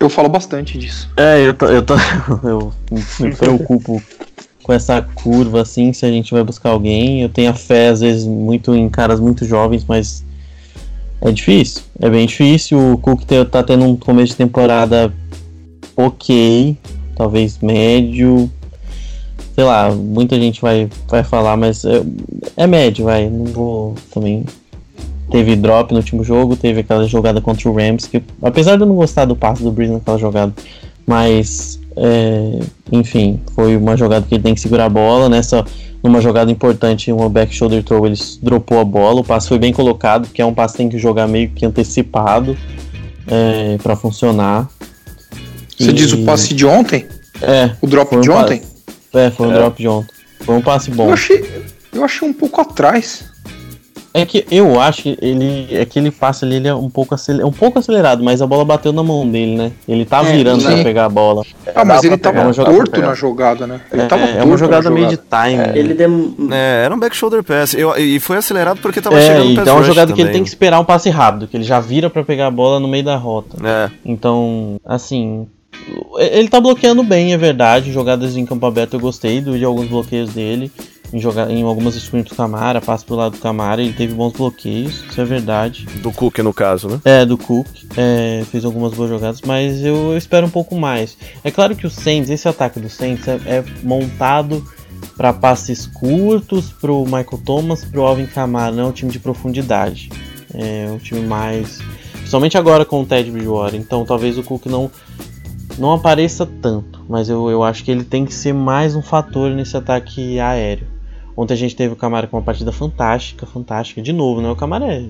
eu falo bastante disso. É, eu tô, eu tô, eu me preocupo com essa curva assim, se a gente vai buscar alguém. Eu tenho a fé às vezes muito em caras muito jovens, mas é difícil, é bem difícil. O Cook tá tendo um começo de temporada ok, talvez médio. Sei lá, muita gente vai, vai falar, mas é, é médio, vai. Não vou também. Teve drop no último jogo, teve aquela jogada contra o Rams, que apesar de eu não gostar do passe do Breeze naquela jogada, mas é, enfim, foi uma jogada que ele tem que segurar a bola. Nessa, numa jogada importante, uma back shoulder throw, ele dropou a bola. O passe foi bem colocado, porque é um passe que tem que jogar meio que antecipado é, para funcionar. Você E- diz o passe de ontem? É, O drop um de passe. ontem? É, foi um drop de ontem. Foi um passe bom. Eu achei, eu achei um pouco atrás. É que eu acho que ele. É que ele passe ali, ele é um pouco, aceler, um pouco acelerado, mas a bola bateu na mão dele, né? Ele tá É, virando pra sim. pegar a bola. Ah, mas ele pra tava pegar, torto pra na jogada, né? Ele É, tava é uma jogada meio de time. Ele dem... É, era um back shoulder pass. Eu- e foi acelerado porque tava É, chegando o pass então é uma jogada que ele também. tem que esperar um passe rápido, que ele já vira pra pegar a bola no meio da rota. É. Então, assim, ele tá bloqueando bem, é verdade. Jogadas em campo aberto eu gostei de alguns bloqueios dele. Em, joga, em algumas screens do Camara, passe pro lado do Camara, ele teve bons bloqueios, isso é verdade. Do Cook, no caso, né? É, do Cook, é, fez algumas boas jogadas, mas eu, eu espero um pouco mais. É claro que o Saints, esse ataque do Saints é, é montado para passes curtos pro Michael Thomas, pro Alvin Kamara, não é um time de profundidade. É um time mais. Principalmente agora com o Ted Bridgewater, então talvez o Cook não, não apareça tanto, mas eu, eu acho que ele tem que ser mais um fator nesse ataque aéreo. Ontem a gente teve o Camara com uma partida fantástica, fantástica. De novo, né? O Camara é.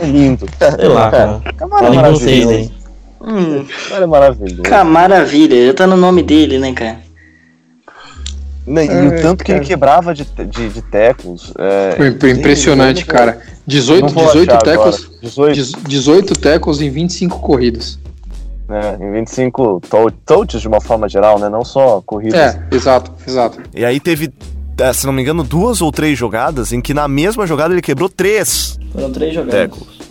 É lindo. Sei lá, cara. Camara Fala é vocês, maravilhoso. hein? Hum, Camara é maravilhoso. cara, maravilha. Já tá no nome dele, né, cara? E É, o tanto que ele cara. quebrava de, de, de tackles. É, impressionante, cara. 18, não vou 18 achar tackles. agora. 18, dezo- 18 tackles em 25 corridas. Né, em 25 tou- touches de uma forma geral, né? Não só corridas. É, exato, exato. E aí teve, eh, se não me engano, duas ou três jogadas em que na mesma jogada ele quebrou três Foram três jogadas. tackles.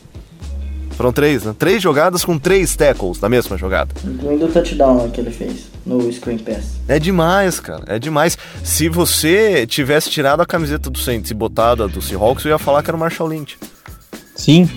Foram três, né? Três jogadas com três tackles na mesma jogada. Incluindo o touchdown lá que ele fez no Screen Pass. É demais, cara. É demais. Se você tivesse tirado a camiseta do Saints e botado a do Seahawks, eu ia falar que era o Marshall Lynch. Sim.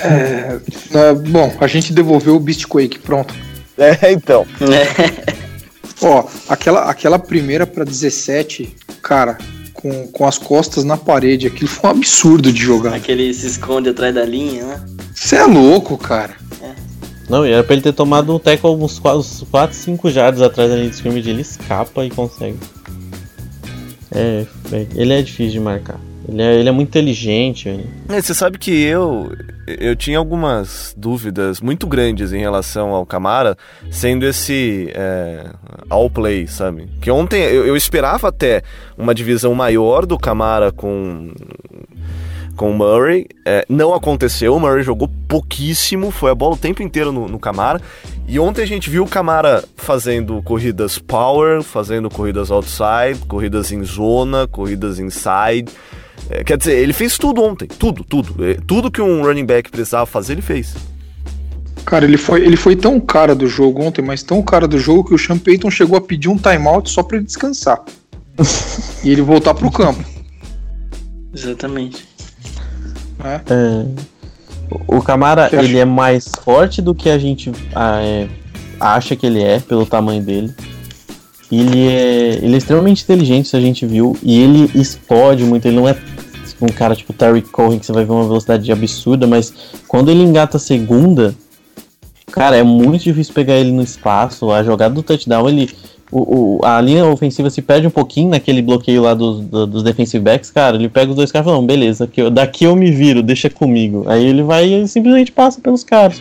É, é, bom, a gente devolveu o Beast Quake, pronto. É, então. Ó, aquela, aquela primeira pra 17, cara, com, com as costas na parede, aquilo foi um absurdo de jogar. Aquele se esconde atrás da linha, né? Você é louco, cara. Não, e era pra ele ter tomado um tackle uns 4, 5 jardas atrás da linha de scrimmage, ele escapa e consegue. É, é, ele é difícil de marcar. Ele é, ele é muito inteligente. É, você sabe que eu eu tinha algumas dúvidas muito grandes em relação ao Camara, sendo esse é, all play, sabe? Que ontem eu, eu esperava até uma divisão maior do Camara com com o Murray. É, não aconteceu, o Murray jogou pouquíssimo, foi a bola o tempo inteiro no, no Camara. E ontem a gente viu o Camara fazendo corridas power, fazendo corridas outside, corridas em zona, corridas inside. É, quer dizer, ele fez tudo ontem, tudo, tudo. É, tudo que um running back precisava fazer, ele fez. Cara, ele foi, ele foi tão cara do jogo ontem, mas tão cara do jogo que o Sean Payton chegou a pedir um timeout só pra ele descansar. e ele voltar pro campo. Exatamente. né? É, o Camara, ele é mais forte do que a gente ah, é, acha que ele é, pelo tamanho dele. Ele é, ele é extremamente inteligente, isso a gente viu, e ele explode muito, ele não é um cara tipo Terry Cohen, que você vai ver uma velocidade absurda, mas quando ele engata a segunda, cara, é muito difícil pegar ele no espaço, a jogada do touchdown, ele... O, o- a linha ofensiva se perde um pouquinho naquele bloqueio lá dos, do- dos defensive backs, cara. Ele pega os dois caras e fala: Não, beleza, aqui daqui eu me viro, deixa comigo. Aí ele vai e simplesmente passa pelos caras.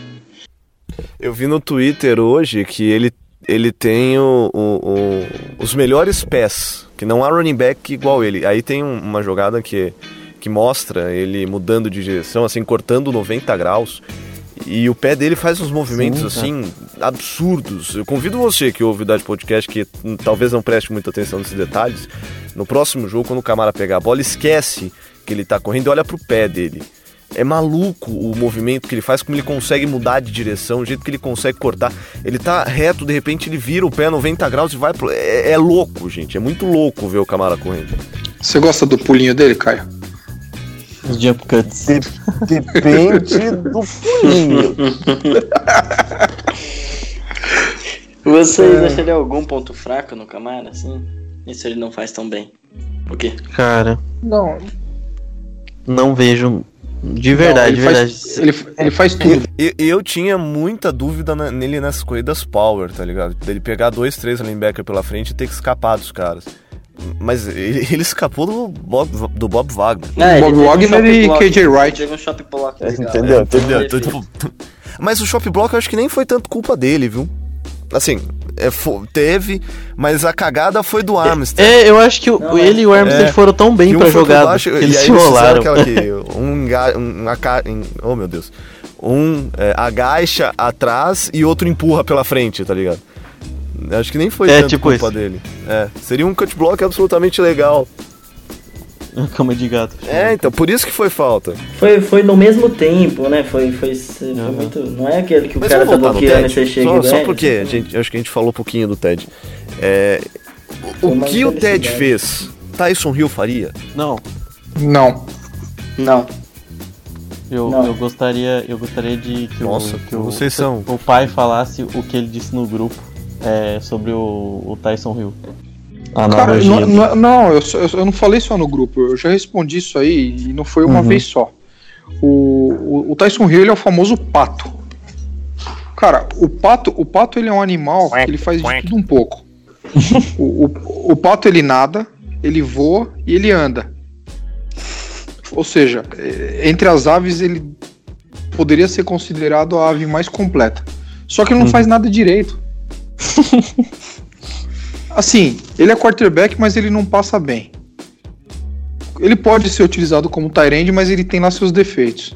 Eu vi no Twitter hoje que ele, ele tem o, o- os melhores pés, que não há running back igual ele. Aí tem um- uma jogada que, que mostra ele mudando de direção, assim, cortando 90 graus. E o pé dele faz uns movimentos Sim, assim absurdos. Eu convido você que ouve o Idade Podcast, que talvez não preste muita atenção nesses detalhes. No próximo jogo, quando o Camara pegar a bola, esquece que ele tá correndo e olha pro pé dele. É maluco o movimento que ele faz, como ele consegue mudar de direção, o jeito que ele consegue cortar. Ele tá reto, de repente ele vira o pé 90 graus e vai pro. É, é louco, gente. É muito louco ver o Camara correndo. Você gosta do pulinho dele, Caio? Os jump cuts. De- depende do pulinho. Vocês É. achariam algum ponto fraco no Camara, assim? Isso ele não faz tão bem. O quê? Cara, Não, não vejo. De verdade, de não, ele verdade. Faz, ele, ele faz tudo. E eu tinha muita dúvida na- nele nessas corridas power, tá ligado? Dele pegar dois, três linebacker pela frente e ter que escapar dos caras. Mas ele, ele escapou do Bob, do Bob Wagner. Ele Bob um Wagner e block. KJ Wright. Teve um shot block legal. Entendeu? Entendeu? Defesa. Então, tipo, Mas o shop block eu acho que nem foi tanto culpa dele, viu? Assim, é, teve, mas a cagada foi do Armstead. É, eu acho que o- Não, ele e o Armstead é. foram tão bem um pra jogada baixo, que eles se aquela que um, um aca- em- oh meu Deus. Um é, agacha atrás e outro empurra pela frente, tá ligado? Acho que nem foi É, tanto tipo culpa isso. dele. É, seria um cut block absolutamente legal. Cama de gato. É, então, por isso que foi falta. Foi, foi no mesmo tempo, né? Foi, foi, foi muito. Não é aquele que o Mas cara tá bloqueando e você chega Só, e só porque a gente, acho que a gente falou um pouquinho do Ted. É, o Foi que o Ted fez, Tyson Hill faria? Não, Não. Não. eu, Não. eu gostaria, eu gostaria de que, Nossa, o, que o, vocês são. o pai falasse o que ele disse no grupo é, sobre o, o Tyson Hill. A Cara, não, não, não, eu, só- eu não falei só no grupo, eu já respondi isso aí e não foi uma Uhum. vez só. O, o, o Tyson Hill ele é o famoso pato. Cara, o pato, o pato ele é um animal que ele faz de tudo um pouco. o, o, o pato ele nada, ele voa e ele anda. Ou seja, eh, entre as aves ele poderia ser considerado a ave mais completa. Só que ele não faz nada direito. Assim, ele é quarterback, mas ele não passa bem. Ele pode ser utilizado como tight mas ele tem lá seus defeitos.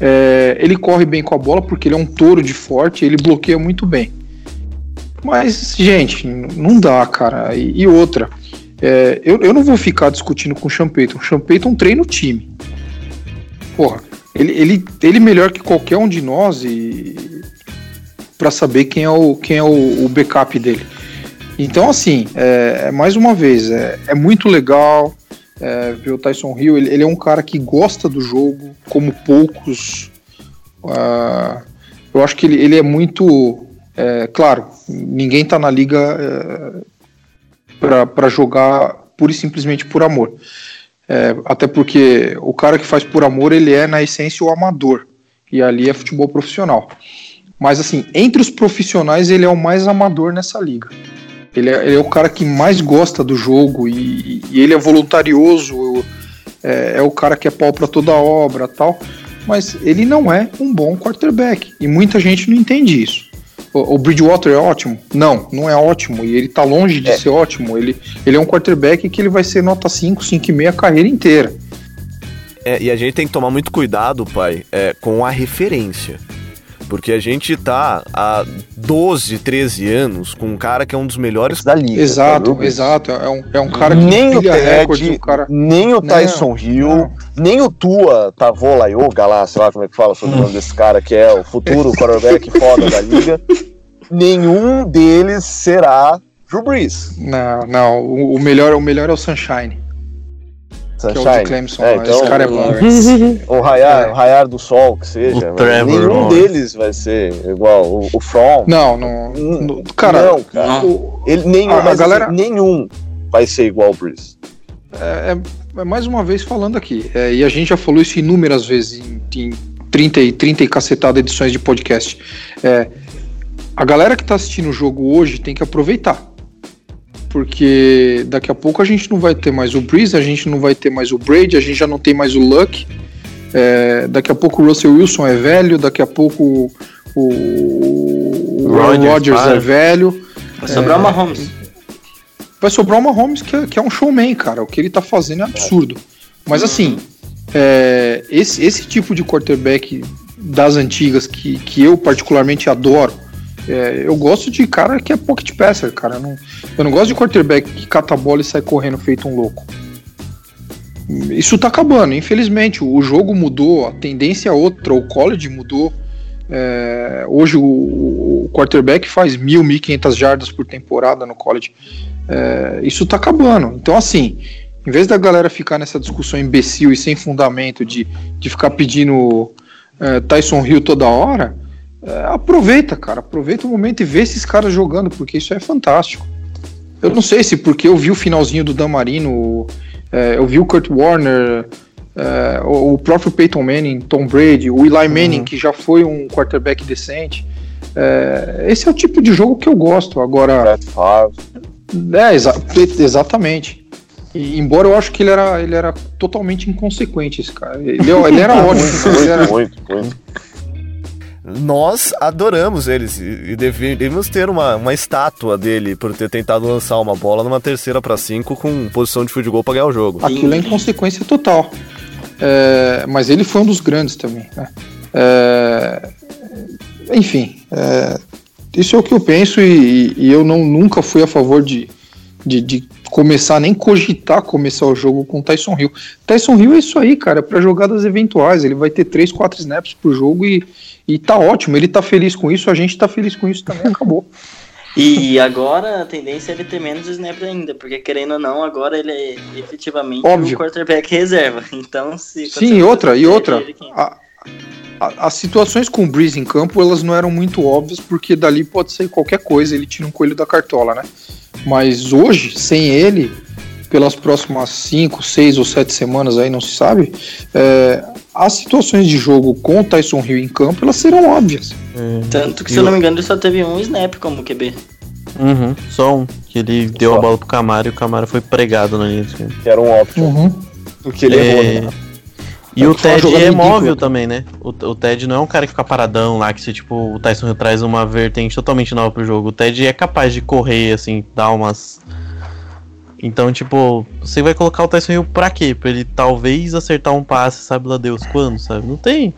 É, ele corre bem com a bola porque ele é um touro de forte, ele bloqueia muito bem. Mas, gente, não dá, cara. E, e outra, é, eu, eu não vou ficar discutindo com o Sean Payton. O Sean Payton treina o time. Porra, ele, ele, ele melhor que qualquer um de nós e para saber quem é o, quem é o, o backup dele. Então, assim, é, é mais uma vez, é, é muito legal é, ver o Tyson Hill. Ele, ele, é um cara que gosta do jogo, como poucos. Uh, eu acho que ele, ele é muito. É, claro, ninguém tá na liga é, para jogar pura e simplesmente por amor. É, até porque o cara que faz por amor, ele é, na essência, o amador. E ali é futebol profissional. Mas, assim, entre os profissionais, ele é o mais amador nessa liga. Ele é, ele é o cara que mais gosta do jogo e, e ele é voluntarioso, é, é, o cara que é pau para toda obra tal. Mas ele não é um bom quarterback. E muita gente não entende isso. O, o Bridgewater é ótimo? Não, não é ótimo. E ele tá longe de é. ser ótimo. Ele, ele é um quarterback que ele vai ser nota 5, 5,5 a carreira inteira. É, e a gente tem que tomar muito cuidado, pai, é, com a referência. Porque a gente tá há 12, 13 anos com um cara que é um dos melhores da liga. Exato, tá exato. É um, é um cara que nem o Ted, cara... nem o Tyson não, Hill, não. nem o Tua Tavola Yoga lá, sei lá como é que fala sobre o nome desse cara, que é o futuro quarterback foda da liga. Nenhum deles será Drew Brees. Não, não. O, o, melhor, o melhor é o Sunshine. Sunshine. Que é o de Clemson, é, então, esse cara é bom. o raiar, é. o raiar do sol, que seja. nenhum Lawrence. deles vai ser igual. O, o From. Não, não. não cara, não, cara. O, ele, nenhum, a, a galera... Assim, nenhum vai ser igual o Breeze. É, é, é, mais uma vez falando aqui. É, e a gente já falou isso inúmeras vezes em, em 30 e 30 e cacetada edições de podcast. É, a galera que tá assistindo o jogo hoje tem que aproveitar porque daqui a pouco a gente não vai ter mais o Breeze, a gente não vai ter mais o Brady, a gente já não tem mais o Luck. É, daqui a pouco o Russell Wilson é velho, daqui a pouco o, o Rodgers, é velho. Vai sobrar uma Mahomes. Vai sobrar uma Mahomes que é, que é um showman, cara. O que ele tá fazendo é absurdo. Mas assim, é, esse, esse tipo de quarterback das antigas que, que eu particularmente adoro, é, eu gosto de cara que é pocket passer, cara. Eu não, eu não gosto de quarterback que cata a bola e sai correndo feito um louco. Isso tá acabando, infelizmente. O jogo mudou, a tendência é outra, o college mudou. É, hoje o, o, quarterback faz mil, mil quinhentas jardas por temporada no college. É, isso tá acabando. Então, assim, em vez da galera ficar nessa discussão imbecil e sem fundamento de, de ficar pedindo é, Tyson Hill toda hora, é, aproveita, cara, aproveita o momento e vê esses caras jogando, porque isso é fantástico. Eu não sei se porque eu vi o finalzinho do Dan Marino, é, eu vi o Kurt Warner, é, o, o, próprio Peyton Manning, Tom Brady, o Eli Manning, uhum. que já foi um quarterback decente. É, esse é o tipo de jogo que eu gosto. Agora. É, exa exatamente. E, embora eu acho que ele era, ele era totalmente inconsequente, esse cara. Ele, ele era ótimo. ele era... muito, muito nós adoramos eles e deveríamos ter uma, uma estátua dele por ter tentado lançar uma bola numa terceira para cinco com posição de futebol para ganhar o jogo. Aquilo é inconsequência total. É, mas ele foi um dos grandes também. Né? É, enfim, é, isso é o que eu penso e, e, eu não, nunca fui a favor de, de, de, começar, nem cogitar começar o jogo com Tyson Hill. Tyson Hill é isso aí, cara, para jogadas eventuais. Ele vai ter 3, 4 snaps por jogo e e tá ótimo, ele tá feliz com isso, a gente tá feliz com isso também, acabou. E agora a tendência é ele ter menos snaps ainda, porque querendo ou não, agora ele é efetivamente Óbvio. o quarterback reserva. Então, se Sim, e outra, e outra. A, a, as situações com o Breeze em campo, elas não eram muito óbvias, porque dali pode sair qualquer coisa, ele tira um coelho da cartola, né? Mas hoje, sem ele, pelas próximas 5, 6 ou 7 semanas aí, não se sabe, é, as situações de jogo com o Tyson Hill em campo, elas serão óbvias. Hum. Tanto que, se eu não me engano, ele só teve um snap como QB. Uhum, só um. Que ele deu só. a bola pro Camaro e o Camaro foi pregado na linha de Que era um óbvio. Uhum. O que ele é... errou, né? E o Ted é móvel também, né? O, o, Ted não é um cara que fica paradão lá, que se tipo, o Tyson Hill traz uma vertente totalmente nova pro jogo. O Ted é capaz de correr, assim, dar umas então, tipo, você vai colocar o Tyson Hill pra quê? Pra ele talvez acertar um passe, sabe lá Deus quando, sabe? Não tem.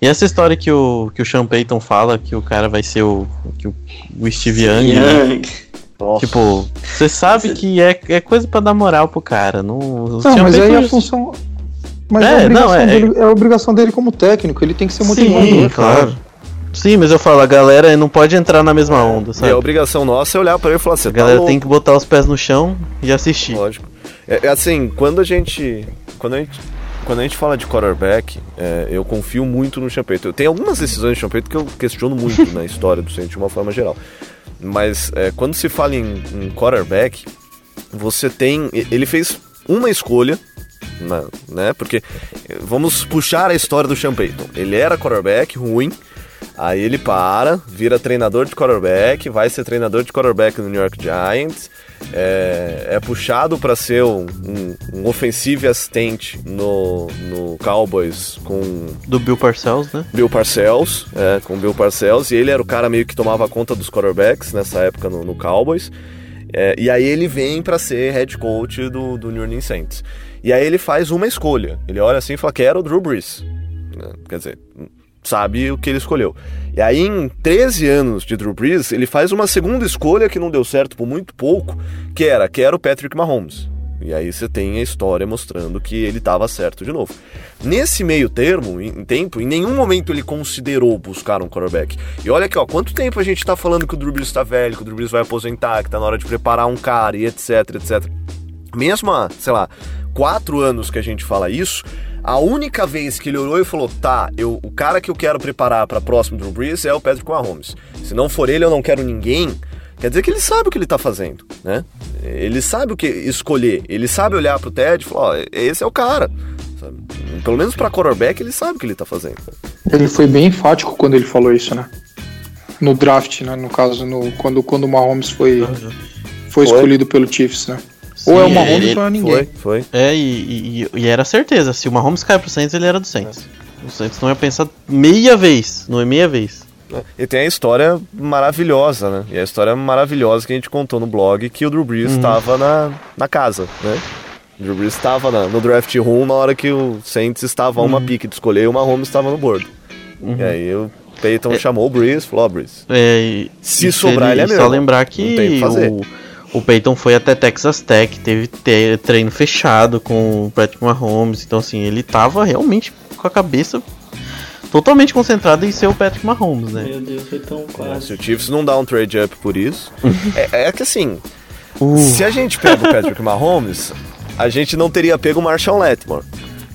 E essa história que o, que o Sean Payton fala, que o cara vai ser o, que o, o Steve Young. Young. Né? Tipo, você sabe que é, é coisa para dar moral pro cara. Não, não mas aí a função. Mas é, é, obrigação, não, é, dele, é... a obrigação dele como técnico, ele tem que ser motivador. Sim, claro. Sim, mas eu falo, a galera não pode entrar na mesma onda, sabe? E a obrigação nossa é olhar para ele e falar assim, a galera tá tem que botar os pés no chão e assistir. Lógico. É, é, assim, quando a gente. Quando a gente. Quando a gente fala de quarterback, é, eu confio muito no Champeito. Tem algumas decisões de Champeito que eu questiono muito na história do Saints de uma forma geral. Mas é, quando se fala em, em quarterback, você tem. Ele fez uma escolha né? Porque vamos puxar a história do Sean Payton. Ele era quarterback ruim, aí ele para, vira treinador de quarterback, vai ser treinador de quarterback no New York Giants, é, é puxado para ser um, um, um offensive assistente no, no Cowboys com... Do Bill Parcells, né? Bill Parcells, é, com Bill Parcells, e ele era o cara meio que tomava conta dos quarterbacks nessa época no, no Cowboys. É, e aí ele vem para ser head coach do, do New Orleans Saints. E aí ele faz uma escolha. Ele olha assim e fala: quero o Drew Brees. Né? Quer dizer, sabe o que ele escolheu. E aí, em 13 anos de Drew Brees, ele faz uma segunda escolha que não deu certo por muito pouco, que era: quero o Patrick Mahomes. E aí você tem a história mostrando que ele estava certo de novo. Nesse meio termo, em tempo, em nenhum momento ele considerou buscar um quarterback. E olha aqui, ó, quanto tempo a gente está falando que o Drew Brees está velho, que o Drew Brees vai aposentar, que está na hora de preparar um cara e etc, etc. Mesmo, sei lá, quatro anos que a gente fala isso, a única vez que ele olhou e falou: tá, eu, o cara que eu quero preparar para próximo Drew Brees é o Patrick Mahomes. Se não for ele, eu não quero ninguém. Quer dizer que ele sabe o que ele tá fazendo, né? Ele sabe o que escolher. Ele sabe olhar pro Ted e falar: ó, esse é o cara. Sabe? Pelo menos pra quarterback, ele sabe o que ele tá fazendo. Ele foi bem enfático quando ele falou isso, né? No draft, né? No caso, no, quando, quando o Mahomes foi, foi, foi escolhido pelo Chiefs, né? Sim, ou é o Mahomes ele, ou é ninguém. Foi, foi. É, e, e, e, era certeza. Se o Mahomes cai pro Saints, ele era do Saints. É. O Saints não ia pensar meia vez, não é meia vez. E tem a história maravilhosa, né? E a história maravilhosa que a gente contou no blog que o Drew Brees estava uhum. na, na casa, né? O Drew Brees estava no draft room na hora que o Saints estava a uma uhum. pique de escolher e o Mahomes estava no board. Uhum. E aí o Peyton é. chamou o Brees, falou, oh, Brees, é, se sobrar ele, ele é meu. Só lembrar que o o Peyton foi até Texas Tech, teve treino fechado com o Patrick Mahomes, então assim, ele tava realmente com a cabeça totalmente concentrado em ser o Patrick Mahomes, né? Meu Deus, foi tão quase. Se o Chiefs não dá um trade up por isso, é, é, que assim, uh. se a gente pega o Patrick Mahomes, a gente não teria pego o Marshall Letmore.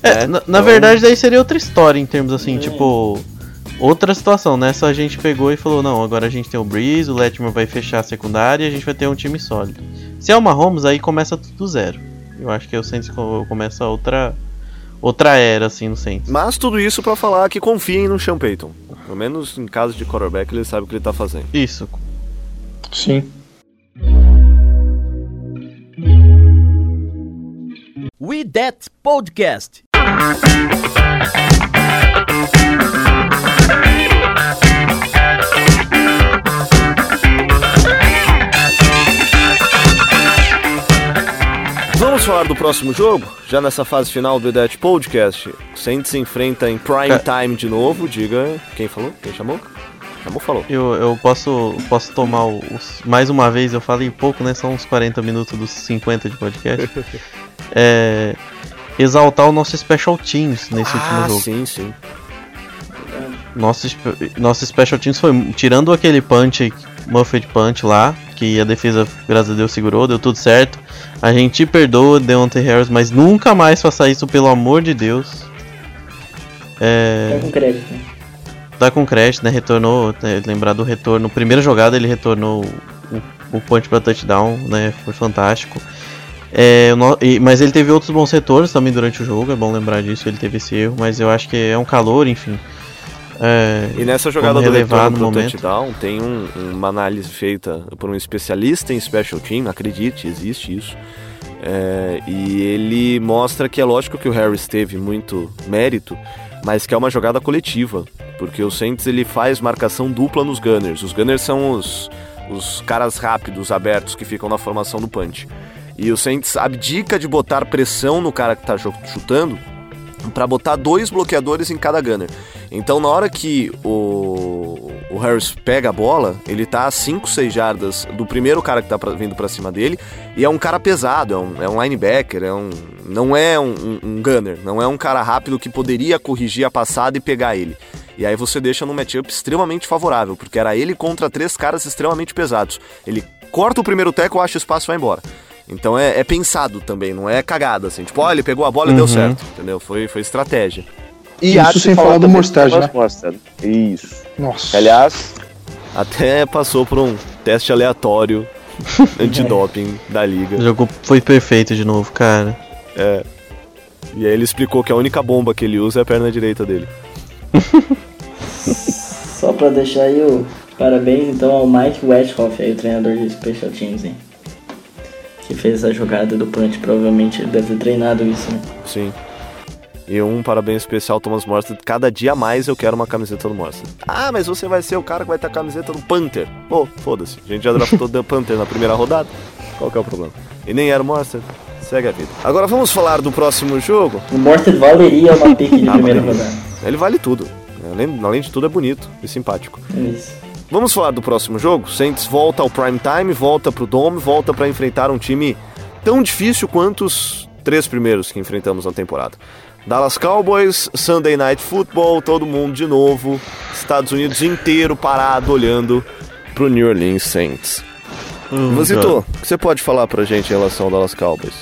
É, né? na, na então... verdade daí seria outra história em termos assim, é. tipo outra situação, nessa né? a gente pegou e falou, não, agora a gente tem o Breeze, o Letman vai fechar a secundária e a gente vai ter um time sólido. Se é o Mahomes, aí começa tudo do zero. Eu acho que o Saints começa outra outra era, assim, no Saints. Mas tudo isso para falar que confiem no Sean Payton. Pelo menos em caso de quarterback, ele sabe o que ele tá fazendo. Isso. Sim. We That Podcast. Vamos falar do próximo jogo? Já nessa fase final do Dead Podcast. Saints se enfrenta em prime time de novo. Diga quem falou? Quem chamou? Chamou, falou. Eu, eu posso, posso tomar os. Mais uma vez, eu falei pouco, né? São uns 40 minutos dos 50 de podcast. é, exaltar o nosso Special Teams nesse ah, último jogo. Sim, sim. Nosso, nosso Special Teams foi. Tirando aquele punch, Muffet Punch lá, que a defesa, graças a Deus, segurou, deu tudo certo. A gente te perdoa, Deontay Harris, mas nunca mais faça isso, pelo amor de Deus. É... Tá com crédito. Tá com crédito, né? Retornou, né? lembrar do retorno. Primeira jogada ele retornou o, o punch pra touchdown, né? Foi fantástico. É, mas ele teve outros bons retornos também durante o jogo, é bom lembrar disso, ele teve esse erro, mas eu acho que é um calor, enfim. É, e nessa jogada do retorno pro touchdown, tem um, uma análise feita por um especialista em special team, acredite, existe isso. É, e ele mostra que é lógico que o Harris teve muito mérito, mas que é uma jogada coletiva, porque o Saints ele faz marcação dupla nos Gunners. Os Gunners são os, os caras rápidos, abertos, que ficam na formação do punch. E o Saints abdica de botar pressão no cara que está chutando para botar dois bloqueadores em cada gunner. Então, na hora que o, o Harris pega a bola, ele tá a 5, 6 jardas do primeiro cara que tá pra, vindo para cima dele, e é um cara pesado, é um, é um linebacker, é um, não é um, um, um gunner, não é um cara rápido que poderia corrigir a passada e pegar ele. E aí você deixa num matchup extremamente favorável, porque era ele contra três caras extremamente pesados. Ele corta o primeiro tackle, acha espaço e vai embora. Então é, é, pensado também, não é cagada, assim. Tipo, ó, ele pegou a bola uhum. e deu uhum. certo, entendeu? Foi, foi estratégia. E Isso sem falar do Mostard, né? Mostard. Isso. Nossa. Aliás... Até passou por um teste aleatório antidoping da liga. O jogo foi perfeito de novo, cara. É. E aí ele explicou que a única bomba que ele usa é a perna direita dele. Só pra deixar aí o parabéns então ao Mike Westhoff, aí, o treinador de Special Teams, hein? Que fez a jogada do punch, provavelmente ele deve ter treinado isso, né? Sim. E um parabéns especial Thomas Morstead. Cada dia mais eu quero uma camiseta do Morstead. Ah, mas você vai ser o cara que vai ter a camiseta do Panther. Pô, oh, foda-se. A gente já draftou o Panther na primeira rodada. Qual que é o problema? E nem era o Morstead. Segue a vida. Agora vamos falar do próximo jogo. O Morstead valeria uma pick de ah, primeira rodada. Ele vale tudo. Além, além de tudo é bonito e simpático. Isso. Vamos falar do próximo jogo? Saints volta ao prime time, volta pro Dome, volta para enfrentar um time tão difícil quanto os três primeiros que enfrentamos na temporada. Dallas Cowboys, Sunday Night Football, todo mundo de novo, Estados Unidos inteiro parado olhando pro New Orleans Saints. Hum, Vasito, o que você pode falar pra gente em relação ao Dallas Cowboys?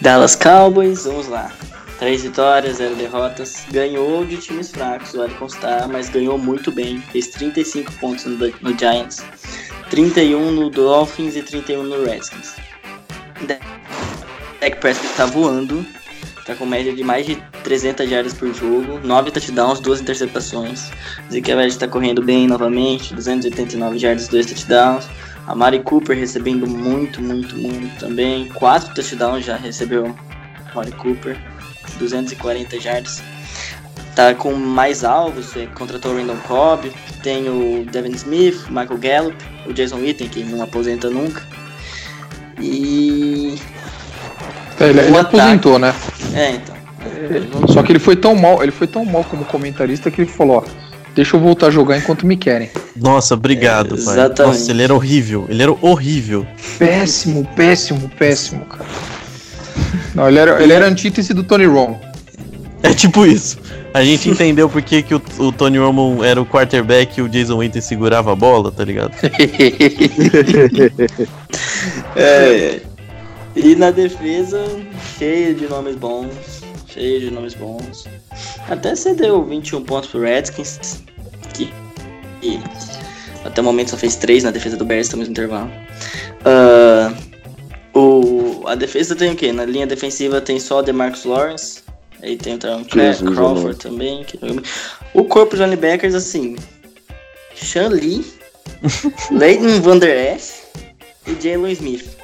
Dallas Cowboys, vamos lá. Três vitórias, zero derrotas. Ganhou de times fracos, vale constar, mas ganhou muito bem. Fez 35 pontos no, no Giants, 31 no Dolphins e 31 no Redskins. Dak Prescott tá voando, tá com média de mais de 300 jardas por jogo, 9 touchdowns, 2 interceptações. Zeke Elliott tá correndo bem novamente, 289 jardas, 2 touchdowns. A Mari Cooper recebendo muito, muito, muito também. 4 touchdowns já recebeu Mari Cooper. 240 jardas. Tá com mais alvos, é, contratou o Randall Cobb, tem o Devin Smith, Michael Gallup, o Jason Witten, que não aposenta nunca. E. É, ele, ele aposentou, né? É, então. Só que ele foi tão mal, ele foi tão mal como comentarista que ele falou, ó, deixa eu voltar a jogar enquanto me querem. Nossa, obrigado, é, pai. Exatamente. Nossa, ele era horrível, ele era horrível. Péssimo, péssimo, péssimo, cara. Não, ele era, ele era antítese do Tony Romo. É tipo isso. A gente entendeu por que, que o, o Tony Romo era o quarterback e o Jason Witten segurava a bola, tá ligado? é, e na defesa, cheio de nomes bons. Cheio de nomes bons. Até cedeu 21 pontos pro Redskins. Que, que até o momento só fez 3 na defesa do Bears, estamos no intervalo. Uh, o, a defesa tem o quê? Na linha defensiva tem só o DeMarcus Lawrence. Aí tem o Crawford também. Que... O corpo de linebackers, assim. Sean Lee, Leighton Van Der Esch e Jalen Smith.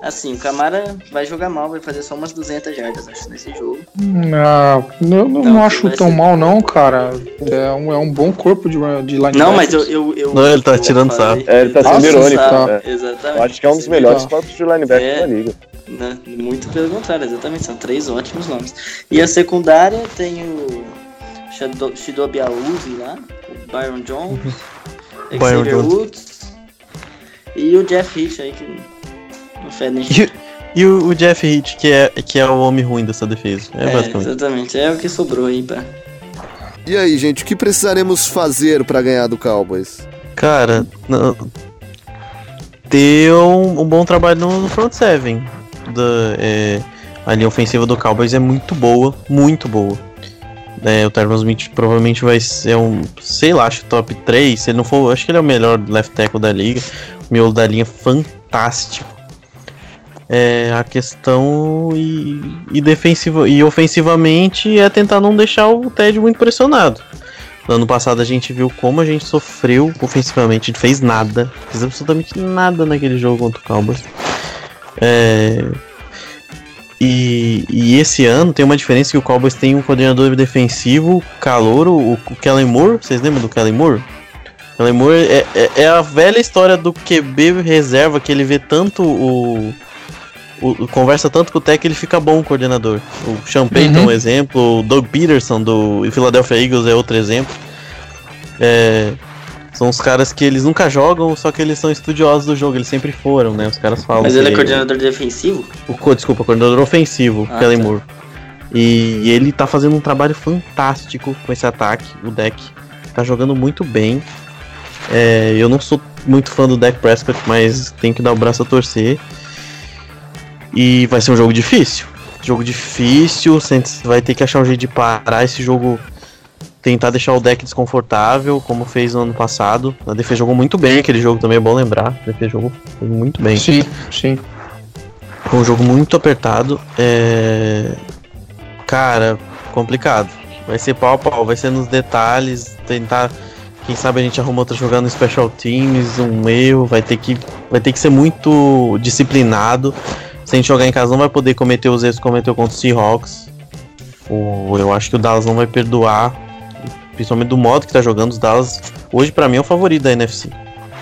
Assim, o Camara vai jogar mal, vai fazer só umas 200 jardas, acho, nesse jogo. Não, não, não, não acho tão mal, não, cara. É um, é um bom corpo de, de linebackers. Não, mas eu. eu, eu não, ele tá tirando sarro. É, ele tá sendo irônico. Tá. É. Exatamente. Eu acho que é um dos melhores tá. corpos de linebacker é, da liga. Né, muito pelo contrário, exatamente. São três ótimos nomes. E a secundária tem o Shidobi Auzi lá, o Byron Jones, Xavier Woods e o Jeff Hitch aí que e, e o, o, Jeff Hitt, que é, que é o homem ruim dessa defesa. É, é basicamente. Exatamente, é o que sobrou aí pra. E aí, gente, o que precisaremos fazer para ganhar do Cowboys? Cara, não, ter um, um, bom trabalho no, front seven. Da, é, a linha ofensiva do Cowboys é muito boa, muito boa. É, o Terrence Smith provavelmente vai ser um, sei lá, acho top 3. Se ele não for, acho que ele é o melhor left tackle da liga. O miolo da linha fantástico é, a questão e, e defensiva e ofensivamente é tentar não deixar o Ted muito pressionado. No ano passado a gente viu como a gente sofreu ofensivamente, a gente fez nada, fez absolutamente nada naquele jogo contra o Cowboys. É, e, e, esse ano tem uma diferença que o Cowboys tem um coordenador defensivo, calor, o, o Kellen Moore. Vocês lembram do Kellen Moore? Kellen Moore é, é, é, a velha história do QB reserva que ele vê tanto o, o, conversa tanto com o Tech que ele fica bom o coordenador. O Sean Payton uhum. é um exemplo, o Doug Peterson do Philadelphia Eagles é outro exemplo. É, são os caras que eles nunca jogam, só que eles são estudiosos do jogo, eles sempre foram, né? Os caras falam. Mas ele é coordenador defensivo? O, desculpa, coordenador ofensivo, ah, Kellen tá. Moore. E, e ele tá fazendo um trabalho fantástico com esse ataque, o deck. Tá jogando muito bem. É, eu não sou muito fã do deck Prescott, mas tem que dar o braço a torcer. E vai ser um jogo difícil. Jogo difícil, você vai ter que achar um jeito de parar esse jogo. Tentar deixar o deck desconfortável, como fez no ano passado. A defesa jogou muito bem aquele jogo também, é bom lembrar. A defesa jogou muito bem. Sim, sim. Foi um jogo muito apertado. É... Cara, complicado. Vai ser pau a pau, vai ser nos detalhes, tentar. Quem sabe a gente arruma outra jogando no Special Teams, um erro, vai ter que. Vai ter que ser muito disciplinado. Se a gente jogar em casa não vai poder cometer os erros que cometeu contra o Seahawks. O, eu acho que o Dallas não vai perdoar. Principalmente do modo que tá jogando, os Dallas hoje para mim é o favorito da NFC.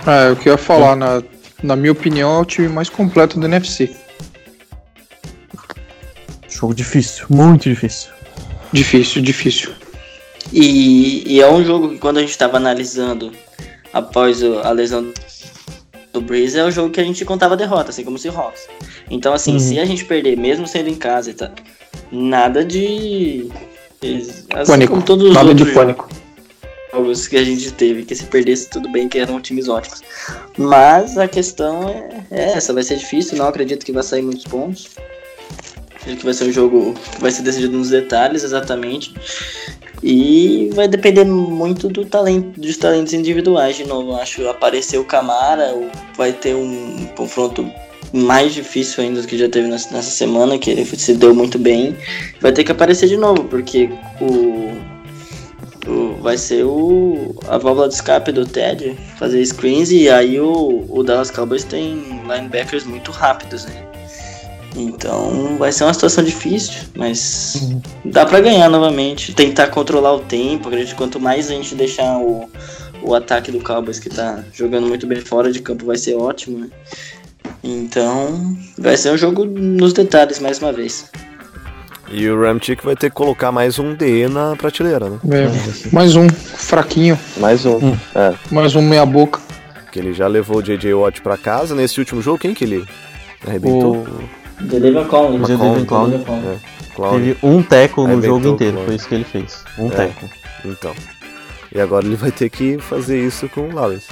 É, o que eu ia falar, na, na minha opinião, é o time mais completo da NFC. Jogo difícil, muito difícil. Difícil, difícil. E, e é um jogo que quando a gente estava analisando após a lesão do Breeze, é o jogo que a gente contava derrota, assim como o Seahawks. Então, assim, uhum. se a gente perder, mesmo sendo em casa, tá, nada de. Assim, pânico. todos nada de pânico. Jogos que a gente teve, que se perdesse, tudo bem, que eram times ótimos. Mas a questão é, é essa: vai ser difícil, não acredito que vai sair muitos pontos que vai ser um jogo que vai ser decidido nos detalhes exatamente. E vai depender muito do talento, dos talentos individuais de novo. Acho aparecer o Camara, vai ter um confronto mais difícil ainda do que já teve nessa, semana, que ele se deu muito bem. Vai ter que aparecer de novo, porque o, o vai ser o a válvula de escape do Ted fazer screens e aí o, o Dallas Cowboys tem linebackers muito rápidos, né? Então vai ser uma situação difícil, mas uhum. dá para ganhar novamente. Tentar controlar o tempo. Acredito que quanto mais a gente deixar o, o ataque do Cowboys, que tá jogando muito bem fora de campo, vai ser ótimo. Né? Então vai ser um jogo nos detalhes mais uma vez. E o Ramchick vai ter que colocar mais um DE na prateleira, né? É, mais um, fraquinho. Mais um. Hum. É. Mais um meia boca. Que ele já levou o JJ Watt pra casa. Nesse último jogo, quem que ele arrebentou? O... Jadavion Clowney. Jadavion Clowney. Teve um teco no jogo inteiro, foi isso que ele fez. Um é, teco. Então. E agora ele vai ter que fazer isso com o Lawrence.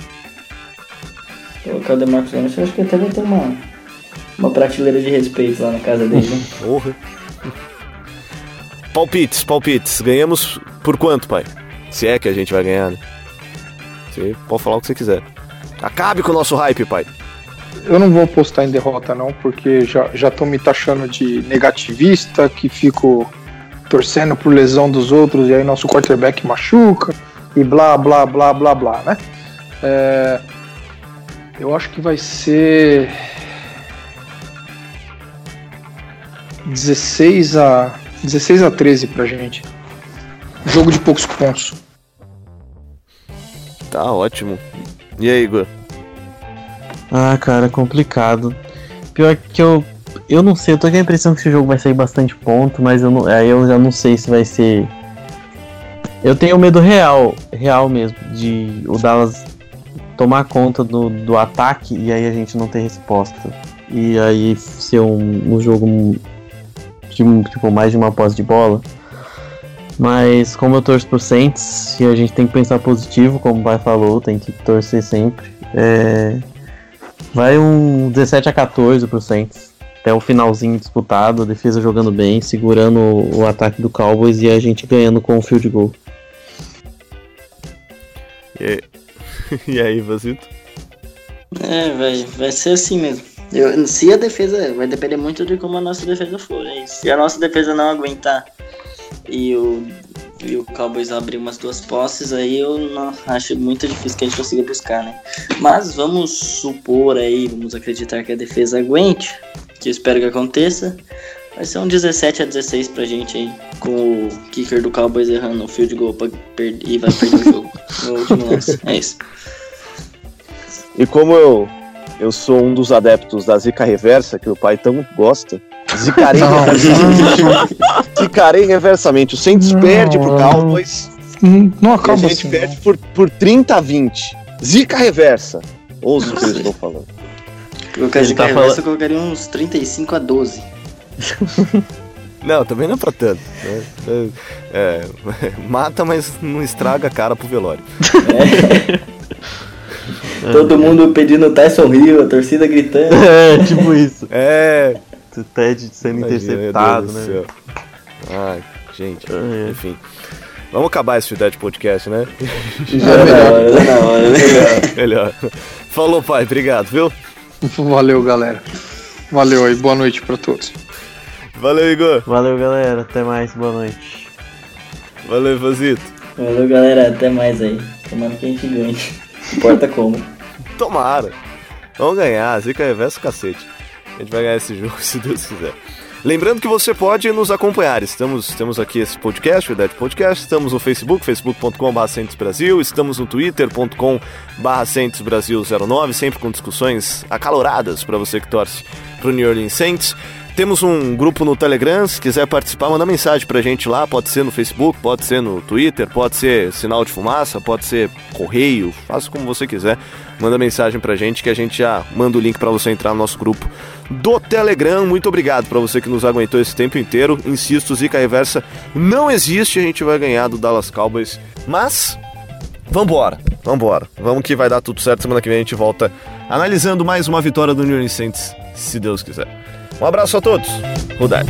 Colocar o DeMarcus Lawrence, eu acho que até vai ter uma, uma prateleira de respeito lá na casa dele. Né? Porra. palpites, palpites. Ganhamos por quanto, pai? Se é que a gente vai ganhar, né? Você pode falar o que você quiser. Acabe com o nosso hype, pai eu não vou postar em derrota não, porque já estão me taxando de negativista, que fico torcendo por lesão dos outros e aí nosso quarterback machuca e blá blá blá blá blá, né? É, eu acho que vai ser 16 a 16 a 13 pra gente. Jogo de poucos pontos. Tá ótimo. E aí, Igor? Ah, cara, complicado. Pior que eu. Eu não sei, eu tô com a impressão que esse jogo vai sair bastante ponto, mas eu não, aí eu já não sei se vai ser. Eu tenho medo real, real mesmo, de o Dallas tomar conta do, do ataque e aí a gente não ter resposta. E aí ser um, um jogo de tipo, mais de uma posse de bola. Mas como eu torço pro Saints, e a gente tem que pensar positivo, como o pai falou, tem que torcer sempre. É, Vai um 17 a 14 pro Saints. Até o finalzinho disputado, a defesa jogando bem, segurando o ataque do Cowboys e a gente ganhando com o field goal. E aí, e aí Vasito? É, vai, vai ser assim mesmo. Eu, se a defesa. Vai depender muito de como a nossa defesa for. Né? Se a nossa defesa não aguentar e o e o Cowboys abrir umas duas posses, aí eu não, acho muito difícil que a gente consiga buscar, né? Mas vamos supor aí, vamos acreditar que a defesa aguente, que eu espero que aconteça. Vai ser um 17 a 16 pra gente aí, com o kicker do Cowboys errando o field goal pra perder, e vai perder o jogo no último lance. É isso. E como eu, eu sou um dos adeptos da zica reversa, que o pai tão gosta, Zicarei reversamente. Zicarei reversamente. O Saints perde pro Cowboys não, não acaba e a gente assim. perde por, por 30 a 20. Zica reversa. Ouça o que eu estou falando. Colocar de tá tá falando- eu colocaria uns 35 a 12. Não, também não é pra tanto. né? É, mata, mas não estraga a cara pro velório. Todo mundo pedindo Tyson Hill, a torcida gritando. É, tipo isso. É. O Ted sendo Imagina, interceptado, né? céu. Ai, gente, É. enfim. Vamos acabar esse Fidete Podcast, né? Já hora, já na hora, né? Melhor. Falou, pai. Obrigado, viu? Valeu, galera. Valeu aí, boa noite pra todos. Valeu, Igor. Valeu, galera. Até mais. Boa noite. Valeu, Fazito. Valeu, galera. Até mais aí. Tomara que a gente ganhe. Importa como. Tomara. Vamos ganhar. Zica reverso cacete. A gente vai ganhar esse jogo se Deus quiser. Lembrando que você pode nos acompanhar. Estamos, temos aqui esse podcast, o Dead Podcast. Estamos no Facebook, facebook.com.br Brasil. Estamos no twitter.com.br Brasil 09, sempre com discussões acaloradas para você que torce pro New Orleans Saints. Temos um grupo no Telegram, se quiser participar, manda mensagem pra gente lá, pode ser no Facebook, pode ser no Twitter, pode ser sinal de fumaça, pode ser correio, faça como você quiser. Manda mensagem pra gente que a gente já manda o link pra você entrar no nosso grupo do Telegram. Muito obrigado pra você que nos aguentou esse tempo inteiro. Insisto, Zica Reversa não existe, a gente vai ganhar do Dallas Cowboys, mas Vambora, vambora. Vamos que vai dar tudo certo. Semana que vem a gente volta analisando mais uma vitória do New Orleans Saints, se Deus quiser. Um abraço a todos. Rudart.